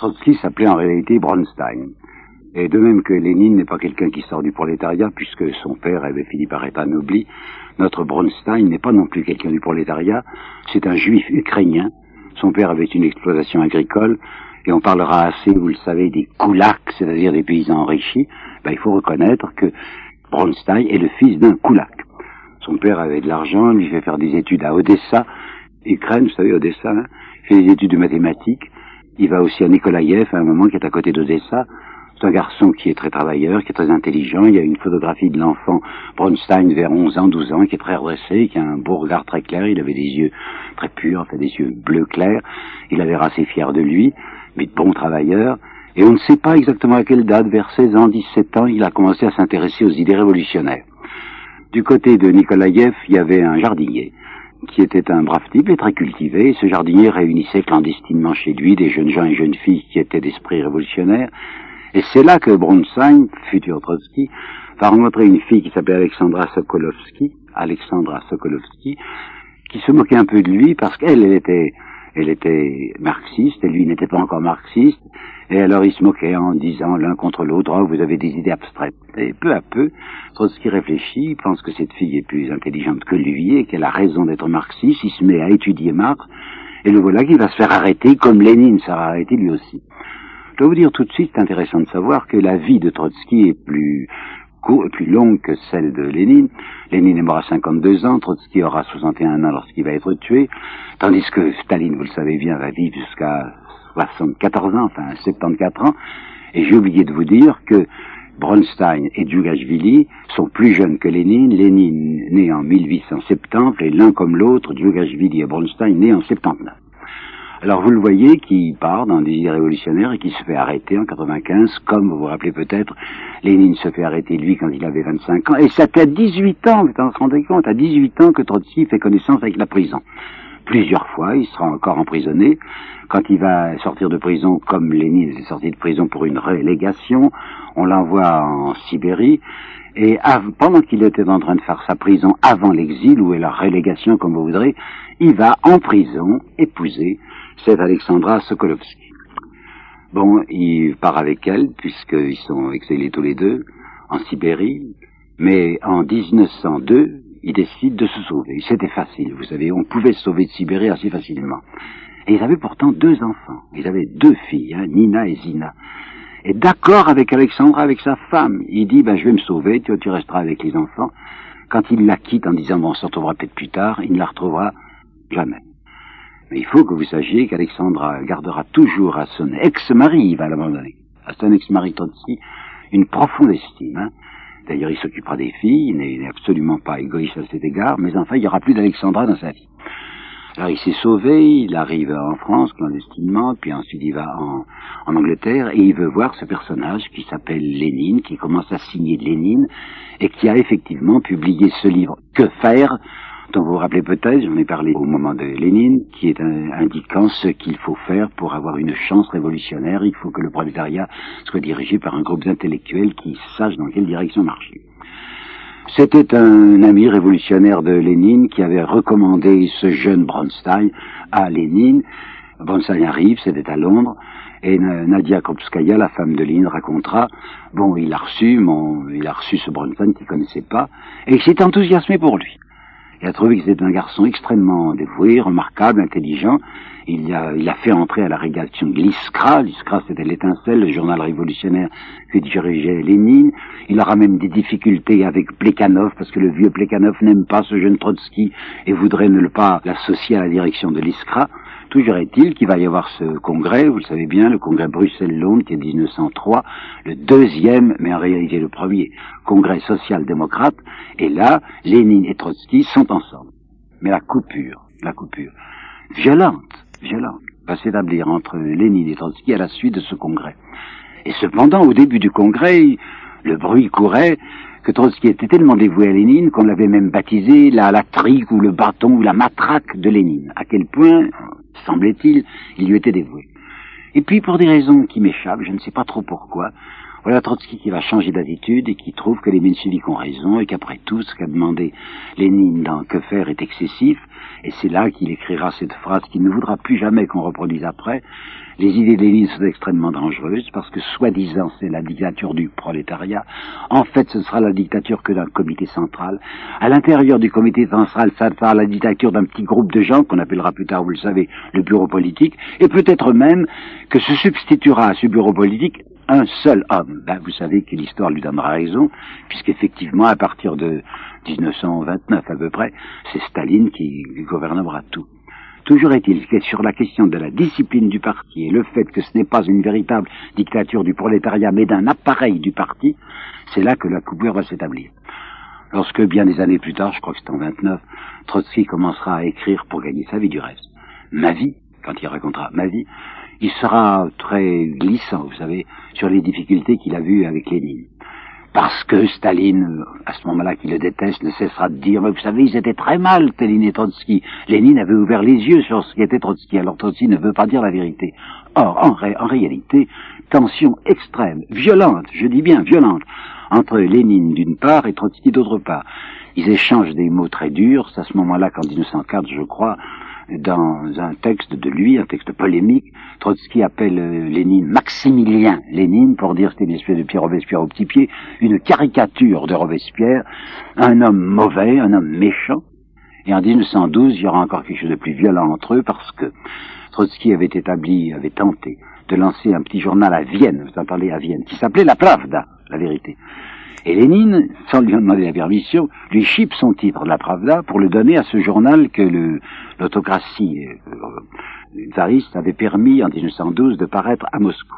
Trotsky s'appelait en réalité Bronstein. Et de même que Lénine n'est pas quelqu'un qui sort du prolétariat, puisque son père avait fini par être anobli, notre Bronstein n'est pas non plus quelqu'un du prolétariat, c'est un juif ukrainien. Son père avait une exploitation agricole, et on parlera assez, vous le savez, des koulaks, c'est-à-dire des paysans enrichis. Ben, il faut reconnaître que Bronstein est le fils d'un koulak. Son père avait de l'argent, lui fait faire des études à Odessa, Ukraine, vous savez, Odessa, hein, fait des études de mathématiques. Il va aussi à Nikolaïev, à un moment qui est à côté d'Odessa. C'est un garçon qui est très travailleur, qui est très intelligent. Il y a une photographie de l'enfant Bronstein vers 11 ans, 12 ans, qui est très redressé, qui a un beau regard très clair. Il avait des yeux très purs, enfin des yeux bleus clairs. Il avait assez fier de lui, mais de bon travailleur. Et on ne sait pas exactement à quelle date, vers 16 ans, 17 ans, il a commencé à s'intéresser aux idées révolutionnaires. Du côté de Nikolaïev, il y avait un jardinier qui était un brave type et très cultivé. Ce jardinier réunissait clandestinement chez lui des jeunes gens et jeunes filles qui étaient d'esprit révolutionnaire. Et c'est là que Bronstein, futur Trotsky, va rencontrer une fille qui s'appelait Alexandra Sokolovsky, Alexandra Sokolovsky, qui se moquait un peu de lui parce qu'elle, elle était, elle était marxiste et lui n'était pas encore marxiste. Et alors ils se moquaient en disant l'un contre l'autre, oh, vous avez des idées abstraites. Et peu à peu, Trotsky réfléchit, pense que cette fille est plus intelligente que lui et qu'elle a raison d'être marxiste, il se met à étudier Marx, et le voilà qui va se faire arrêter comme Lénine sera arrêté lui aussi. Je dois vous dire tout de suite, c'est intéressant de savoir que la vie de Trotsky est plus plus longue que celle de Lénine. Lénine à 52 ans, Trotsky aura 61 ans lorsqu'il va être tué, tandis que Staline, vous le savez bien, va vivre jusqu'à 74 ans, enfin 74 ans. Et j'ai oublié de vous dire que Bronstein et Djugashvili sont plus jeunes que Lénine. Lénine né en 1870 et l'un comme l'autre, Djugashvili et Bronstein nés en 79. Alors vous le voyez qui part dans des idées révolutionnaires et qui se fait arrêter en 95, comme vous vous rappelez peut-être, Lénine se fait arrêter lui quand il avait 25 ans, et ça fait à 18 ans, vous vous rendez compte, à 18 ans que Trotsky fait connaissance avec la prison. Plusieurs fois, il sera encore emprisonné. Quand il va sortir de prison, comme Lénine est sorti de prison pour une relégation, on l'envoie en Sibérie, et pendant qu'il était en train de faire sa prison avant l'exil, ou la relégation comme vous voudrez, il va en prison épouser cette Alexandra Sokolovsky. Bon, il part avec elle, puisqu'ils sont exilés tous les deux, en Sibérie, mais en 1902, il décide de se sauver. C'était facile, vous savez, on pouvait se sauver de Sibérie assez facilement. Et ils avaient pourtant deux enfants. Ils avaient deux filles, hein, Nina et Zina. Et d'accord avec Alexandra, avec sa femme, il dit, ben je vais me sauver, tu, tu resteras avec les enfants. Quand il la quitte en disant, bon, on se retrouvera peut-être plus tard, il ne la retrouvera jamais. Mais il faut que vous sachiez qu'Alexandra gardera toujours à son ex-mari, il va l'abandonner, à son ex-mari Trotsky, une profonde estime. Hein. D'ailleurs, il s'occupera des filles, il n'est absolument pas égoïste à cet égard, mais enfin, il n'y aura plus d'Alexandra dans sa vie. Alors il s'est sauvé, il arrive en France clandestinement, puis ensuite il va en, en Angleterre et il veut voir ce personnage qui s'appelle Lénine, qui commence à signer Lénine et qui a effectivement publié ce livre Que faire dont vous vous rappelez peut-être, j'en ai parlé au moment de Lénine, qui est indiquant ce qu'il faut faire pour avoir une chance révolutionnaire. Il faut que le prolétariat soit dirigé par un groupe intellectuels qui sache dans quelle direction marcher. C'était un ami révolutionnaire de Lénine qui avait recommandé ce jeune Bronstein à Lénine. Bronstein arrive, c'était à Londres, et Nadia Kropskaya, la femme de Lénine, racontera, bon, il a reçu, mon, il a reçu ce Bronstein qu'il connaissait pas, et il s'est enthousiasmé pour lui. Il a trouvé que c'était un garçon extrêmement dévoué, remarquable, intelligent. Il a, il a fait entrer à la rédaction de l'ISCRA. L'ISCRA, c'était l'étincelle, le journal révolutionnaire que dirigeait Lénine. Il aura même des difficultés avec Plekhanov, parce que le vieux Plekhanov n'aime pas ce jeune Trotsky et voudrait ne pas l'associer à la direction de l'ISCRA. Toujours est-il qu'il va y avoir ce congrès, vous le savez bien, le congrès Bruxelles-Londres, qui est 1903, le deuxième, mais en réalité le premier, congrès social-démocrate, et là, Lénine et Trotsky sont ensemble. Mais la coupure, la coupure, violente, violente, va s'établir entre Lénine et Trotsky à la suite de ce congrès. Et cependant, au début du congrès, le bruit courait que Trotsky était tellement dévoué à Lénine qu'on l'avait même baptisé la, la trique ou le bâton ou la matraque de Lénine. À quel point, semblait-il, il lui était dévoué. Et puis, pour des raisons qui m'échappent, je ne sais pas trop pourquoi, Voilà Trotsky qui va changer d'attitude et qui trouve que les mencheviks ont raison et qu'après tout, ce qu'a demandé Lénine dans Que faire est excessif. Et c'est là qu'il écrira cette phrase qu'il ne voudra plus jamais qu'on reproduise après. Les idées de Lénine sont extrêmement dangereuses parce que soi-disant c'est la dictature du prolétariat. En fait, ce sera la dictature que d'un comité central. À l'intérieur du comité central, ça sera la dictature d'un petit groupe de gens qu'on appellera plus tard, vous le savez, le bureau politique. Et peut-être même que se substituera à ce bureau politique un seul homme. Ben, vous savez que l'histoire lui donnera raison, puisqu'effectivement, à partir de 1929 à peu près, c'est Staline qui gouvernera tout. Toujours est-il que sur la question de la discipline du parti et le fait que ce n'est pas une véritable dictature du prolétariat, mais d'un appareil du parti, c'est là que la coupure va s'établir. Lorsque, bien des années plus tard, je crois que c'est en 29, Trotsky commencera à écrire pour gagner sa vie du reste. Ma vie, quand il racontera ma vie, il sera très glissant, vous savez, sur les difficultés qu'il a vues avec Lénine. Parce que Staline, à ce moment-là, qui le déteste, ne cessera de dire, mais vous savez, ils étaient très mal, Staline et Trotsky. Lénine avait ouvert les yeux sur ce qui était Trotsky, alors Trotsky ne veut pas dire la vérité. Or, en, en réalité, tension extrême, violente, je dis bien violente, entre Lénine d'une part et Trotsky d'autre part. Ils échangent des mots très durs, c'est à ce moment-là qu'en 1904, je crois, dans un texte de lui, un texte polémique, Trotsky appelle euh, Lénine Maximilien Lénine, pour dire c'était une espèce de Pierre Robespierre au petit pied, une caricature de Robespierre, un homme mauvais, un homme méchant. Et en 1912, il y aura encore quelque chose de plus violent entre eux parce que Trotsky avait établi, avait tenté de lancer un petit journal à Vienne, vous en parlez à Vienne, qui s'appelait La Pravda, la vérité. Et Lénine, sans lui demander la permission, lui chipe son titre, La Pravda, pour le donner à ce journal que l'autocratie euh, tsariste avait permis en 1912 de paraître à Moscou.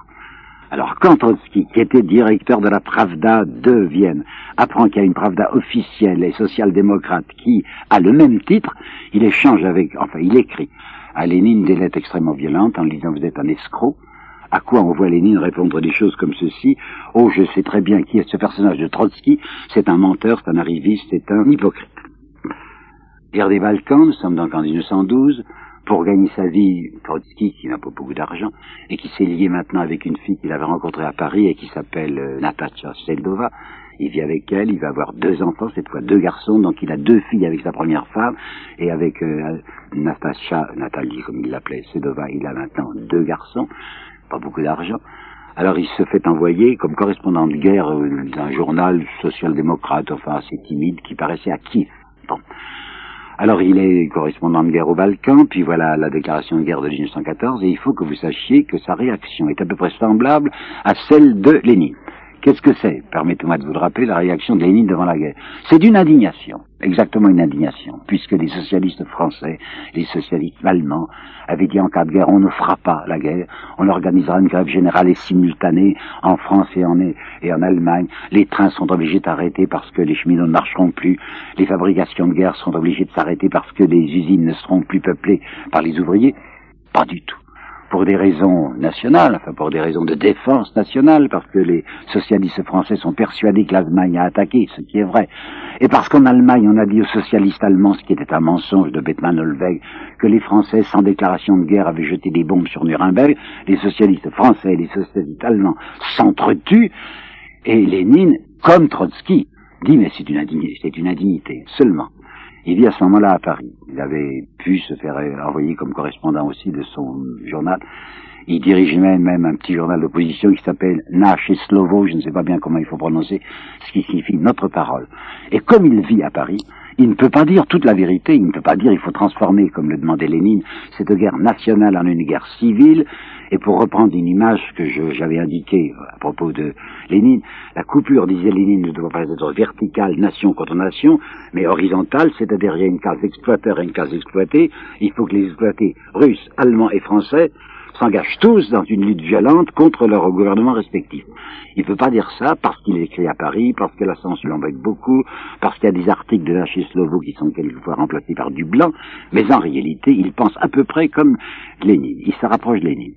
Alors quand Trotsky, qui était directeur de la Pravda de Vienne, apprend qu'il y a une Pravda officielle et social-démocrate qui a le même titre, il échange avec, enfin il écrit à Lénine des lettres extrêmement violentes en lui disant vous êtes un escroc, à quoi on voit Lénine répondre des choses comme ceci. Oh, je sais très bien qui est ce personnage de Trotsky. C'est un menteur, c'est un arriviste, c'est un hypocrite. Guerre des Balkans, nous sommes donc en 1912. Pour gagner sa vie, Trotsky, qui n'a pas beaucoup d'argent, et qui s'est lié maintenant avec une fille qu'il avait rencontrée à Paris et qui s'appelle euh, Natasha Seldova, il vit avec elle, il va avoir deux enfants, cette fois deux garçons, donc il a deux filles avec sa première femme, et avec euh, Natasha, Nathalie comme il l'appelait, Sedova, il a maintenant deux garçons beaucoup d'argent. Alors il se fait envoyer comme correspondant de guerre euh, d'un journal social-démocrate, enfin assez timide, qui paraissait à Kiev. Bon. Alors il est correspondant de guerre au Balkan, puis voilà la déclaration de guerre de 1914, et il faut que vous sachiez que sa réaction est à peu près semblable à celle de Lénine. Qu'est-ce que c'est Permettez-moi de vous le rappeler, la réaction de Lénine devant la guerre. C'est d'une indignation, exactement une indignation, puisque les socialistes français, les socialistes allemands avaient dit en cas de guerre, on ne fera pas la guerre, on organisera une grève générale et simultanée en France et en, Allemagne. Les trains sont obligés d'arrêter parce que les cheminots ne marcheront plus. Les fabrications de guerre sont obligées de s'arrêter parce que les usines ne seront plus peuplées par les ouvriers. Pas du tout pour des raisons nationales, enfin pour des raisons de défense nationale, parce que les socialistes français sont persuadés que l'Allemagne a attaqué, ce qui est vrai, et parce qu'en Allemagne on a dit aux socialistes allemands, ce qui était un mensonge de Bethmann Holweg, que les Français, sans déclaration de guerre, avaient jeté des bombes sur Nuremberg, les socialistes français et les socialistes allemands s'entretuent, et Lénine, comme Trotsky, dit mais c'est une indignité, c'est une indignité seulement. Il vit à ce moment-là à Paris. Il avait pu se faire envoyer comme correspondant aussi de son journal. Il dirige même, même un petit journal d'opposition qui s'appelle Nache Slovo, je ne sais pas bien comment il faut prononcer, ce qui signifie notre parole. Et comme il vit à Paris, il ne peut pas dire toute la vérité, il ne peut pas dire il faut transformer, comme le demandait Lénine, cette guerre nationale en une guerre civile, et pour reprendre une image que j'avais indiquée à propos de Lénine, la coupure, disait Lénine, ne doit pas être verticale, nation contre nation, mais horizontale, c'est-à-dire il y a une case exploiteur et une case exploitée. Il faut que les exploités russes, allemands et français s'engagent tous dans une lutte violente contre leur gouvernement respectif. Il ne peut pas dire ça parce qu'il écrit à Paris, parce que la censure l'embête beaucoup, parce qu'il y a des articles de Slovo qui sont quelquefois remplacés par du blanc, mais en réalité, il pense à peu près comme Lénine. Il se rapproche de Lénine.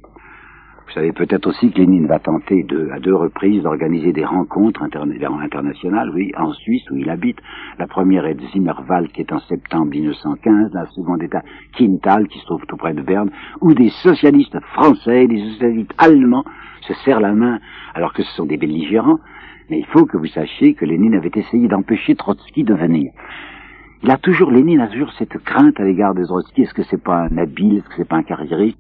Vous savez peut-être aussi que Lénine va tenter de, à deux reprises d'organiser des rencontres internationales, oui, en Suisse où il habite. La première est de Zimmerwald qui est en septembre 1915, la seconde est à Quintal qui se trouve tout près de Berne, où des socialistes français, des socialistes allemands se serrent la main alors que ce sont des belligérants. Mais il faut que vous sachiez que Lénine avait essayé d'empêcher Trotsky de venir. Il a toujours, Lénine a toujours cette crainte à l'égard de Trotsky. Est-ce que c'est pas un habile, est-ce que c'est pas un carriériste?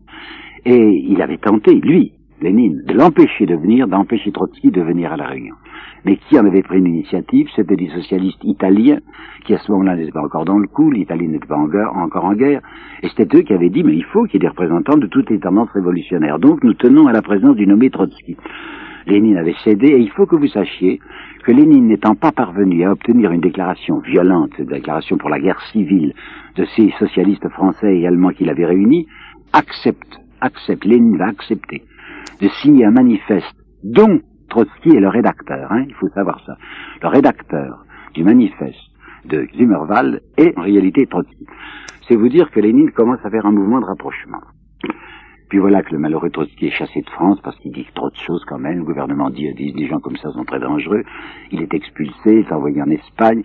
Et il avait tenté, lui, Lénine, de l'empêcher de venir, d'empêcher Trotsky de venir à la réunion. Mais qui en avait pris une initiative C'était des socialistes italiens, qui à ce moment-là n'étaient pas encore dans le coup, l'Italie n'était pas encore en guerre, et c'était eux qui avaient dit, mais il faut qu'il y ait des représentants de toutes les tendances révolutionnaires. Donc nous tenons à la présence du nommé Trotsky. Lénine avait cédé, et il faut que vous sachiez que Lénine n'étant pas parvenu à obtenir une déclaration violente, une déclaration pour la guerre civile de ces socialistes français et allemands qu'il avait réunis, accepte, accepte, Lénine va accepter de signer un manifeste dont Trotsky est le rédacteur, hein, il faut savoir ça. Le rédacteur du manifeste de Zimmerwald est en réalité Trotsky. C'est vous dire que Lénine commence à faire un mouvement de rapprochement. Puis voilà que le malheureux Trotsky est chassé de France parce qu'il dit trop de choses quand même. Le gouvernement dit, dit des gens comme ça sont très dangereux. Il est expulsé, il est envoyé en Espagne,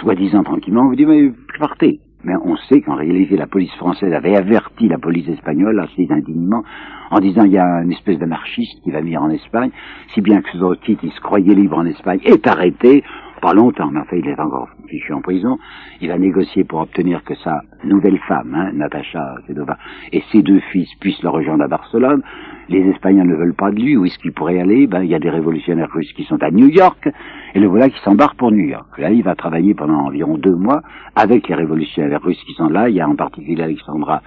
soi-disant tranquillement. On vous dit, mais partez. Mais on sait qu'en réalité, la police française avait averti la police espagnole assez indignement en disant il y a une espèce d'anarchiste qui va venir en Espagne, si bien que Trotsky, qui se croyait libre en Espagne, est arrêté pas longtemps, mais enfin il est encore fichu en prison. Il va négocier pour obtenir que sa nouvelle femme, hein, Natacha Sedova, et ses deux fils puissent le rejoindre à Barcelone. Les Espagnols ne veulent pas de lui. Où est-ce qu'il pourrait aller? Ben, il y a des révolutionnaires russes qui sont à New York, et le voilà qui s'embarque pour New York. Là, il va travailler pendant environ deux mois avec les révolutionnaires russes qui sont là. Il y a en particulier Alexandra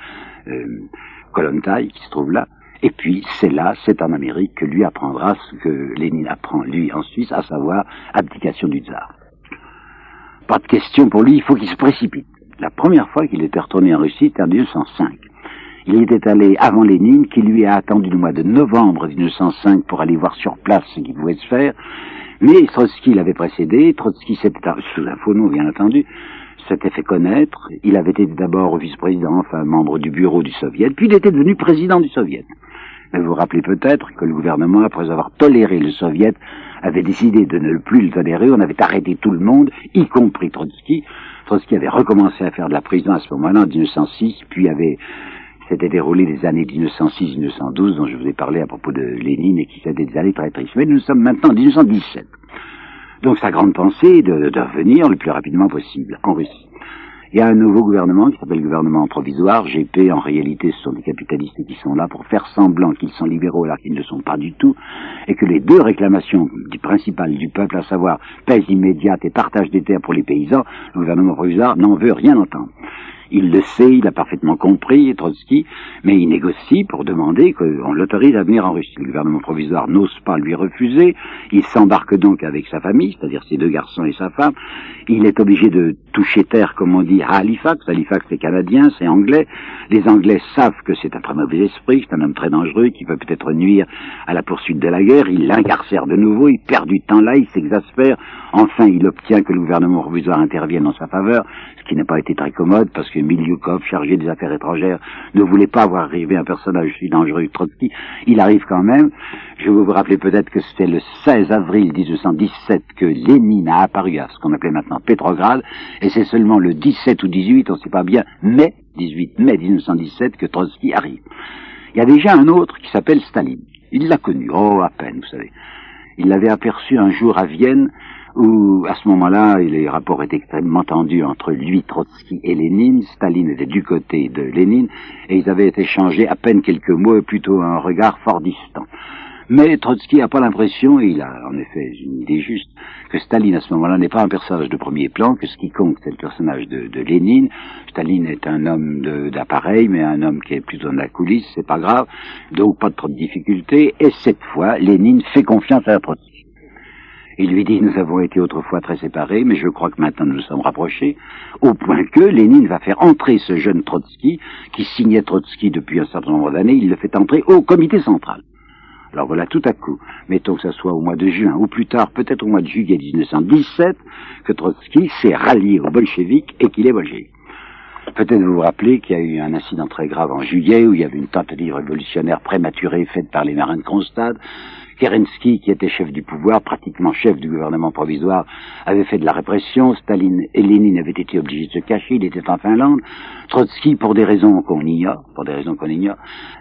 euh, Kolontai qui se trouve là. Et puis, c'est là, c'est en Amérique que lui apprendra ce que Lénine apprend, lui, en Suisse, à savoir abdication du tsar. Pas de question pour lui, il faut qu'il se précipite. La première fois qu'il était retourné en Russie, c'était en 1905. Il était allé avant Lénine, qui lui a attendu le mois de novembre 1905 pour aller voir sur place ce qui pouvait se faire. Mais Trotsky l'avait précédé, Trotsky s'était, sous un faux nom bien entendu, s'était fait connaître. Il avait été d'abord vice-président, enfin membre du bureau du Soviet, puis il était devenu président du Soviet. Vous vous rappelez peut-être que le gouvernement, après avoir toléré le Soviet, avait décidé de ne plus le tolérer. On avait arrêté tout le monde, y compris Trotsky. Trotsky avait recommencé à faire de la prison à ce moment-là, en 1906, puis avait s'était déroulé les années 1906-1912 dont je vous ai parlé à propos de Lénine et qui s'étaient des années très tristes. Mais nous sommes maintenant en 1917. Donc sa grande pensée est de revenir le plus rapidement possible en Russie. Il y a un nouveau gouvernement qui s'appelle le gouvernement provisoire. GP, en réalité, ce sont des capitalistes qui sont là pour faire semblant qu'ils sont libéraux alors qu'ils ne le sont pas du tout, et que les deux réclamations du principal du peuple, à savoir paix immédiate et partage des terres pour les paysans, le gouvernement provisoire n'en veut rien entendre. Il le sait, il a parfaitement compris, Trotsky, mais il négocie pour demander qu'on l'autorise à venir en Russie. Le gouvernement provisoire n'ose pas lui refuser. Il s'embarque donc avec sa famille, c'est-à-dire ses deux garçons et sa femme. Il est obligé de toucher terre, comme on dit, à Halifax. Halifax, c'est canadien, c'est anglais. Les Anglais savent que c'est un très mauvais esprit, c'est un homme très dangereux qui peut peut-être nuire à la poursuite de la guerre. Il l'incarcère de nouveau, il perd du temps là, il s'exaspère. Enfin, il obtient que le gouvernement provisoire intervienne en sa faveur, ce qui n'a pas été très commode parce que Miliukov, chargé des affaires étrangères, ne voulait pas voir arriver un personnage si dangereux Trotsky. Il arrive quand même. Je vous rappeler peut-être que c'était le 16 avril 1917 que Lénine a apparu à ce qu'on appelait maintenant Petrograd, et c'est seulement le 17 ou 18, on ne sait pas bien, mai 18 mai 1917 que Trotsky arrive. Il y a déjà un autre qui s'appelle Staline. Il l'a connu, oh à peine, vous savez. Il l'avait aperçu un jour à Vienne où à ce moment-là, les rapports étaient extrêmement tendus entre lui, Trotsky et Lénine. Staline était du côté de Lénine, et ils avaient échangé à peine quelques mots, et plutôt un regard fort distant. Mais Trotsky n'a pas l'impression, et il a en effet une idée juste, que Staline à ce moment-là n'est pas un personnage de premier plan, que ce qui compte c'est le personnage de, Lénine. Staline est un homme d'appareil, mais un homme qui est plutôt dans la coulisse, c'est pas grave, donc pas de trop de difficultés, et cette fois, Lénine fait confiance à Trotsky. Il lui dit, nous avons été autrefois très séparés, mais je crois que maintenant nous nous sommes rapprochés, au point que Lénine va faire entrer ce jeune Trotsky, qui signait Trotsky depuis un certain nombre d'années, il le fait entrer au comité central. Alors voilà, tout à coup, mettons que ce soit au mois de juin, ou plus tard, peut-être au mois de juillet 1917, que Trotsky s'est rallié aux bolcheviks et qu'il est bolchevique. Peut-être vous vous rappelez qu'il y a eu un incident très grave en juillet où il y avait une tentative révolutionnaire prématurée faite par les marins de Kronstadt. Kerensky, qui était chef du pouvoir, pratiquement chef du gouvernement provisoire, avait fait de la répression. Staline et Lénine avaient été obligés de se cacher. Il était en Finlande. Trotsky, pour des raisons qu'on ignore, pour des raisons qu'on ignore,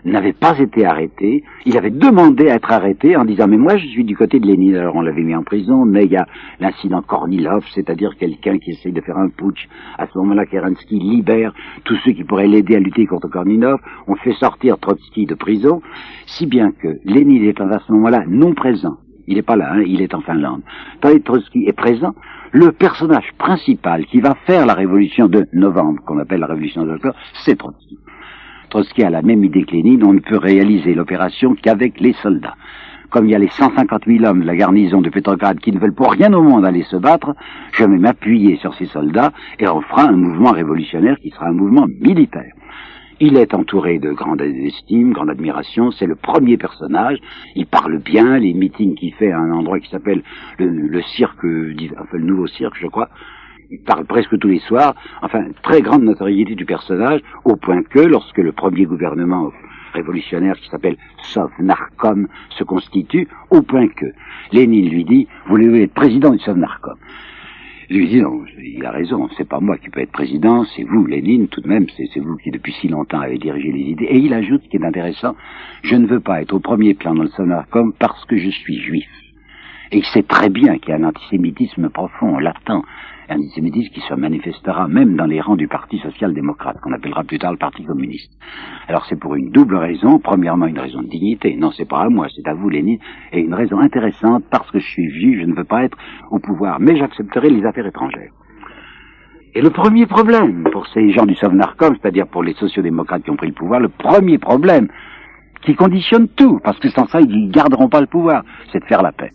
n'avait pas été arrêté. Il avait demandé à être arrêté en disant mais moi je suis du côté de Lénine. Alors on l'avait mis en prison, mais il y a l'incident Kornilov, c'est-à-dire quelqu'un qui essaye de faire un putsch. À ce moment-là, Kerensky libère tous ceux qui pourraient l'aider à lutter contre Kornilov. On fait sortir Trotsky de prison, si bien que Lénine est à ce moment-là non présent. Il n'est pas là, hein, il est en Finlande. Tandis Trotsky est présent, le personnage principal qui va faire la révolution de novembre, qu'on appelle la révolution d'octobre, c'est Trotsky. Trotsky a la même idée que Lénine, on ne peut réaliser l'opération qu'avec les soldats. Comme il y a les 150 000 hommes de la garnison de Petrograd qui ne veulent pour rien au monde aller se battre, je vais m'appuyer sur ces soldats et on fera un mouvement révolutionnaire qui sera un mouvement militaire. Il est entouré de grande estime, grande admiration. C'est le premier personnage. Il parle bien. Les meetings qu'il fait à un endroit qui s'appelle le, cirque, enfin le nouveau cirque, je crois. Il parle presque tous les soirs. Enfin, très grande notoriété du personnage, au point que lorsque le premier gouvernement révolutionnaire qui s'appelle Sovnarkom se constitue, au point que Lénine lui dit, vous voulez être président du Sovnarkom lui dit non, il a raison, c'est pas moi qui peux être président, c'est vous, Lénine, tout de même, c'est vous qui depuis si longtemps avez dirigé les idées. Et il ajoute, ce qui est intéressant, je ne veux pas être au premier plan dans le Sonarcom parce que je suis juif. Et il sait très bien qu'il y a un antisémitisme profond, latent, un antisémitisme qui se manifestera même dans les rangs du Parti social-démocrate, qu'on appellera plus tard le Parti communiste. Alors c'est pour une double raison. Premièrement, une raison de dignité. Non, c'est pas à moi, c'est à vous, Lénine. Et une raison intéressante, parce que je suis vieux, je ne veux pas être au pouvoir, mais j'accepterai les affaires étrangères. Et le premier problème pour ces gens du Sovnarkom, c'est-à-dire pour les sociodémocrates qui ont pris le pouvoir, le premier problème qui conditionne tout, parce que sans ça, ils garderont pas le pouvoir, c'est de faire la paix.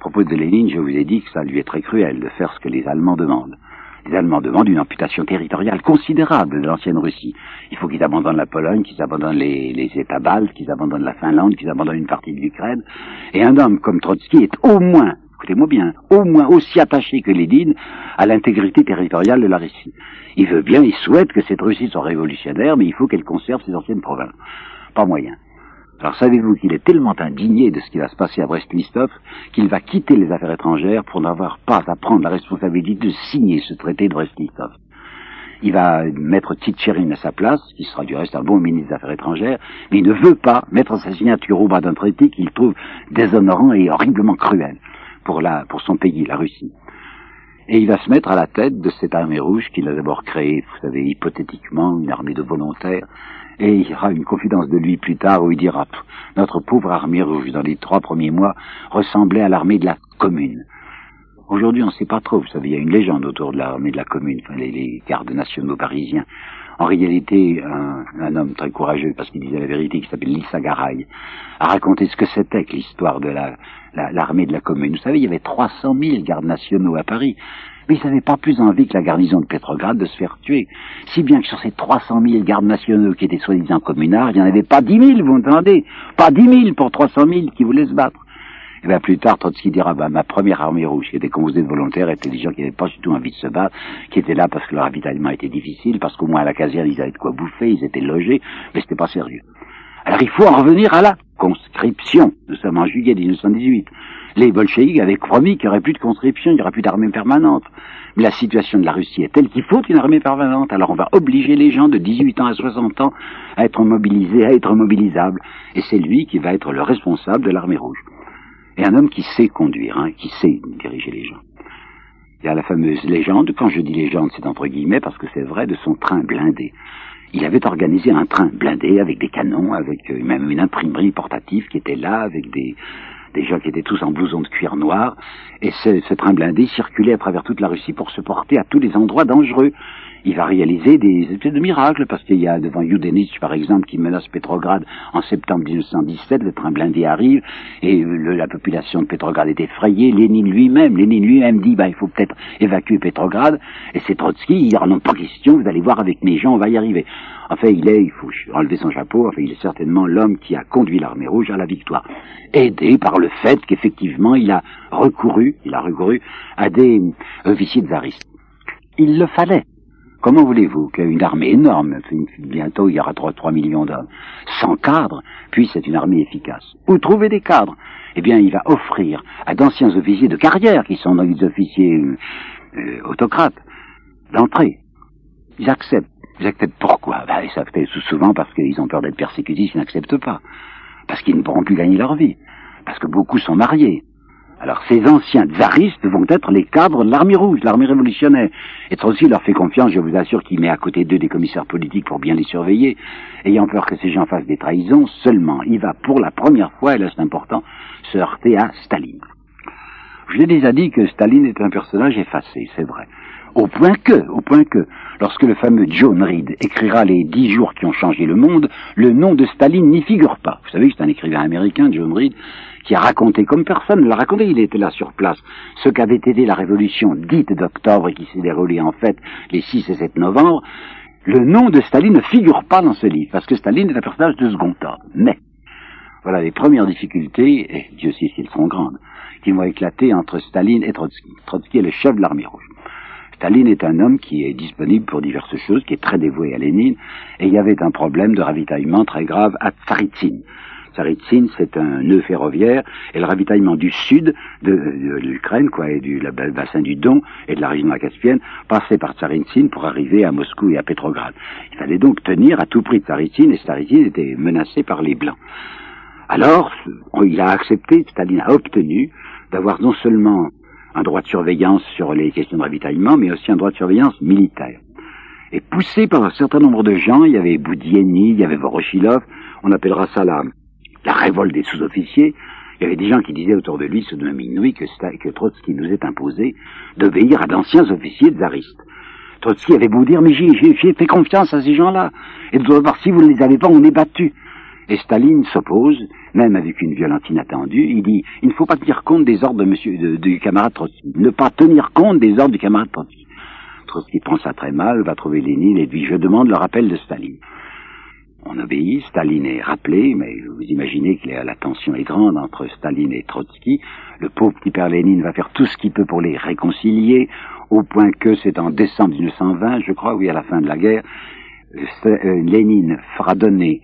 À propos de Lénine, je vous ai dit que ça lui est très cruel de faire ce que les Allemands demandent. Les Allemands demandent une amputation territoriale considérable de l'ancienne Russie. Il faut qu'ils abandonnent la Pologne, qu'ils abandonnent les, États baltes, qu'ils abandonnent la Finlande, qu'ils abandonnent une partie de l'Ukraine. Et un homme comme Trotsky est au moins, écoutez-moi bien, au moins aussi attaché que Lénine à l'intégrité territoriale de la Russie. Il veut bien, il souhaite que cette Russie soit révolutionnaire, mais il faut qu'elle conserve ses anciennes provinces. Pas moyen. Alors savez-vous qu'il est tellement indigné de ce qui va se passer à Brest-Litovsk qu'il va quitter les affaires étrangères pour n'avoir pas à prendre la responsabilité de signer ce traité de Brest-Litovsk. Il va mettre Titcherin à sa place, qui sera du reste un bon ministre des Affaires étrangères, mais il ne veut pas mettre sa signature au bas d'un traité qu'il trouve déshonorant et horriblement cruel pour, la, pour son pays, la Russie. Et il va se mettre à la tête de cette armée rouge qu'il a d'abord créée, vous savez, hypothétiquement, une armée de volontaires, et il y aura une confidence de lui plus tard où il dira Notre pauvre armée rouge, dans les trois premiers mois, ressemblait à l'armée de la commune. Aujourd'hui, on ne sait pas trop. Vous savez, il y a une légende autour de l'armée de la commune, enfin, les, gardes nationaux parisiens. En réalité, un, homme très courageux, parce qu'il disait la vérité, qui s'appelle Lissa Garay, a raconté ce que c'était que l'histoire de l'armée de la commune. Vous savez, il y avait 300 000 gardes nationaux à Paris mais ils n'avaient pas plus envie que la garnison de Petrograd de se faire tuer. Si bien que sur ces 300 000 gardes nationaux qui étaient soi-disant communards, il n'y en avait pas 10 000, vous entendez Pas 10 000 pour 300 000 qui voulaient se battre. Et bien plus tard, Trotsky dira, bah, ma première armée rouge, qui était composée de volontaires, était des gens qui n'avaient pas du tout envie de se battre, qui étaient là parce que leur ravitaillement était difficile, parce qu'au moins à la caserne, ils avaient de quoi bouffer, ils étaient logés, mais c'était pas sérieux. Alors il faut en revenir à la conscription. Nous sommes en juillet 1918 les bolcheviks avaient promis qu'il n'y aurait plus de conscription, il n'y aurait plus d'armée permanente. Mais la situation de la Russie est telle qu'il faut une armée permanente. Alors on va obliger les gens de 18 ans à 60 ans à être mobilisés, à être mobilisables. Et c'est lui qui va être le responsable de l'armée rouge. Et un homme qui sait conduire, hein, qui sait diriger les gens. Il y a la fameuse légende, quand je dis légende, c'est entre guillemets parce que c'est vrai, de son train blindé. Il avait organisé un train blindé avec des canons, avec euh, même une imprimerie portative qui était là, avec des, des gens qui étaient tous en blouson de cuir noir, et ce, ce train blindé circulait à travers toute la Russie pour se porter à tous les endroits dangereux il va réaliser des espèces de miracles, parce qu'il y a devant Yudenich, par exemple, qui menace Petrograd en septembre 1917, le train blindé arrive, et la population de Petrograd est effrayée, Lénine lui-même, Lénine lui-même dit, bah, il faut peut-être évacuer Petrograd, et c'est Trotsky, il n'en a pas question, vous allez voir avec mes gens, on va y arriver. Enfin, il est, il faut enlever son chapeau, enfin, il est certainement l'homme qui a conduit l'armée rouge à la victoire. Aidé par le fait qu'effectivement, il a recouru, il a recouru à des officiers tsaristes. Il le fallait. Comment voulez-vous qu'une armée énorme, bientôt il y aura 3, 3 millions d'hommes, sans cadre, puisse être une armée efficace? Où trouver des cadres? Eh bien, il va offrir à d'anciens officiers de carrière, qui sont des officiers euh, autocrates, d'entrer. Ils acceptent. Ils acceptent pourquoi? Ben, Ils acceptent souvent parce qu'ils ont peur d'être persécutés, ils n'acceptent pas. Parce qu'ils ne pourront plus gagner leur vie. Parce que beaucoup sont mariés. Alors ces anciens tsaristes vont être les cadres de l'armée rouge, l'armée révolutionnaire. Et Trotsky leur fait confiance, je vous assure qu'il met à côté d'eux des commissaires politiques pour bien les surveiller, ayant peur que ces gens fassent des trahisons, seulement il va pour la première fois, et là c'est important, se heurter à Staline. Je l'ai déjà dit que Staline est un personnage effacé, c'est vrai. Au point que, au point que, lorsque le fameux John Reed écrira les dix jours qui ont changé le monde, le nom de Staline n'y figure pas. Vous savez que c'est un écrivain américain, John Reed, qui a raconté comme personne ne l'a raconté, il était là sur place, ce qu'avait été la révolution dite d'octobre et qui s'est déroulée en fait les 6 et 7 novembre, le nom de Staline ne figure pas dans ce livre, parce que Staline est un personnage de second ordre. Mais, voilà les premières difficultés, et Dieu sait si elles sont grandes, qui vont éclater entre Staline et Trotsky. Trotsky est le chef de l'armée rouge. Staline est un homme qui est disponible pour diverses choses, qui est très dévoué à Lénine, et il y avait un problème de ravitaillement très grave à Tsaritsine. Tsaritsine, c'est un nœud ferroviaire, et le ravitaillement du sud de, l'Ukraine, quoi, et du bassin du Don et de la région de la Caspienne, passait par Tsaritsine pour arriver à Moscou et à Petrograd. Il fallait donc tenir à tout prix Tsaritsine, et Tsaritsine était menacé par les Blancs. Alors, il a accepté, Staline a obtenu d'avoir non seulement un droit de surveillance sur les questions de ravitaillement, mais aussi un droit de surveillance militaire. Et poussé par un certain nombre de gens, il y avait Boudieni, il y avait Voroshilov, on appellera ça la, la révolte des sous-officiers, il y avait des gens qui disaient autour de lui, ce de minuit, que, que Trotsky nous est imposé d'obéir à d'anciens officiers tsaristes. Trotsky avait beau dire, mais j'ai fait confiance à ces gens-là. Et de part, si vous ne les avez pas, on est battu. Et Staline s'oppose, même avec une violence inattendue. Il dit il ne faut pas tenir compte des ordres de monsieur, du camarade Trotsky. Ne pas tenir compte des ordres du camarade Trotsky. Trotsky prend ça très mal, va trouver Lénine et dit je demande le rappel de Staline. On obéit, Staline est rappelé, mais vous imaginez que la tension est grande entre Staline et Trotsky. Le pauvre petit père Lénine va faire tout ce qu'il peut pour les réconcilier, au point que c'est en décembre 1920, je crois, oui, à la fin de la guerre, euh, Lénine fera donner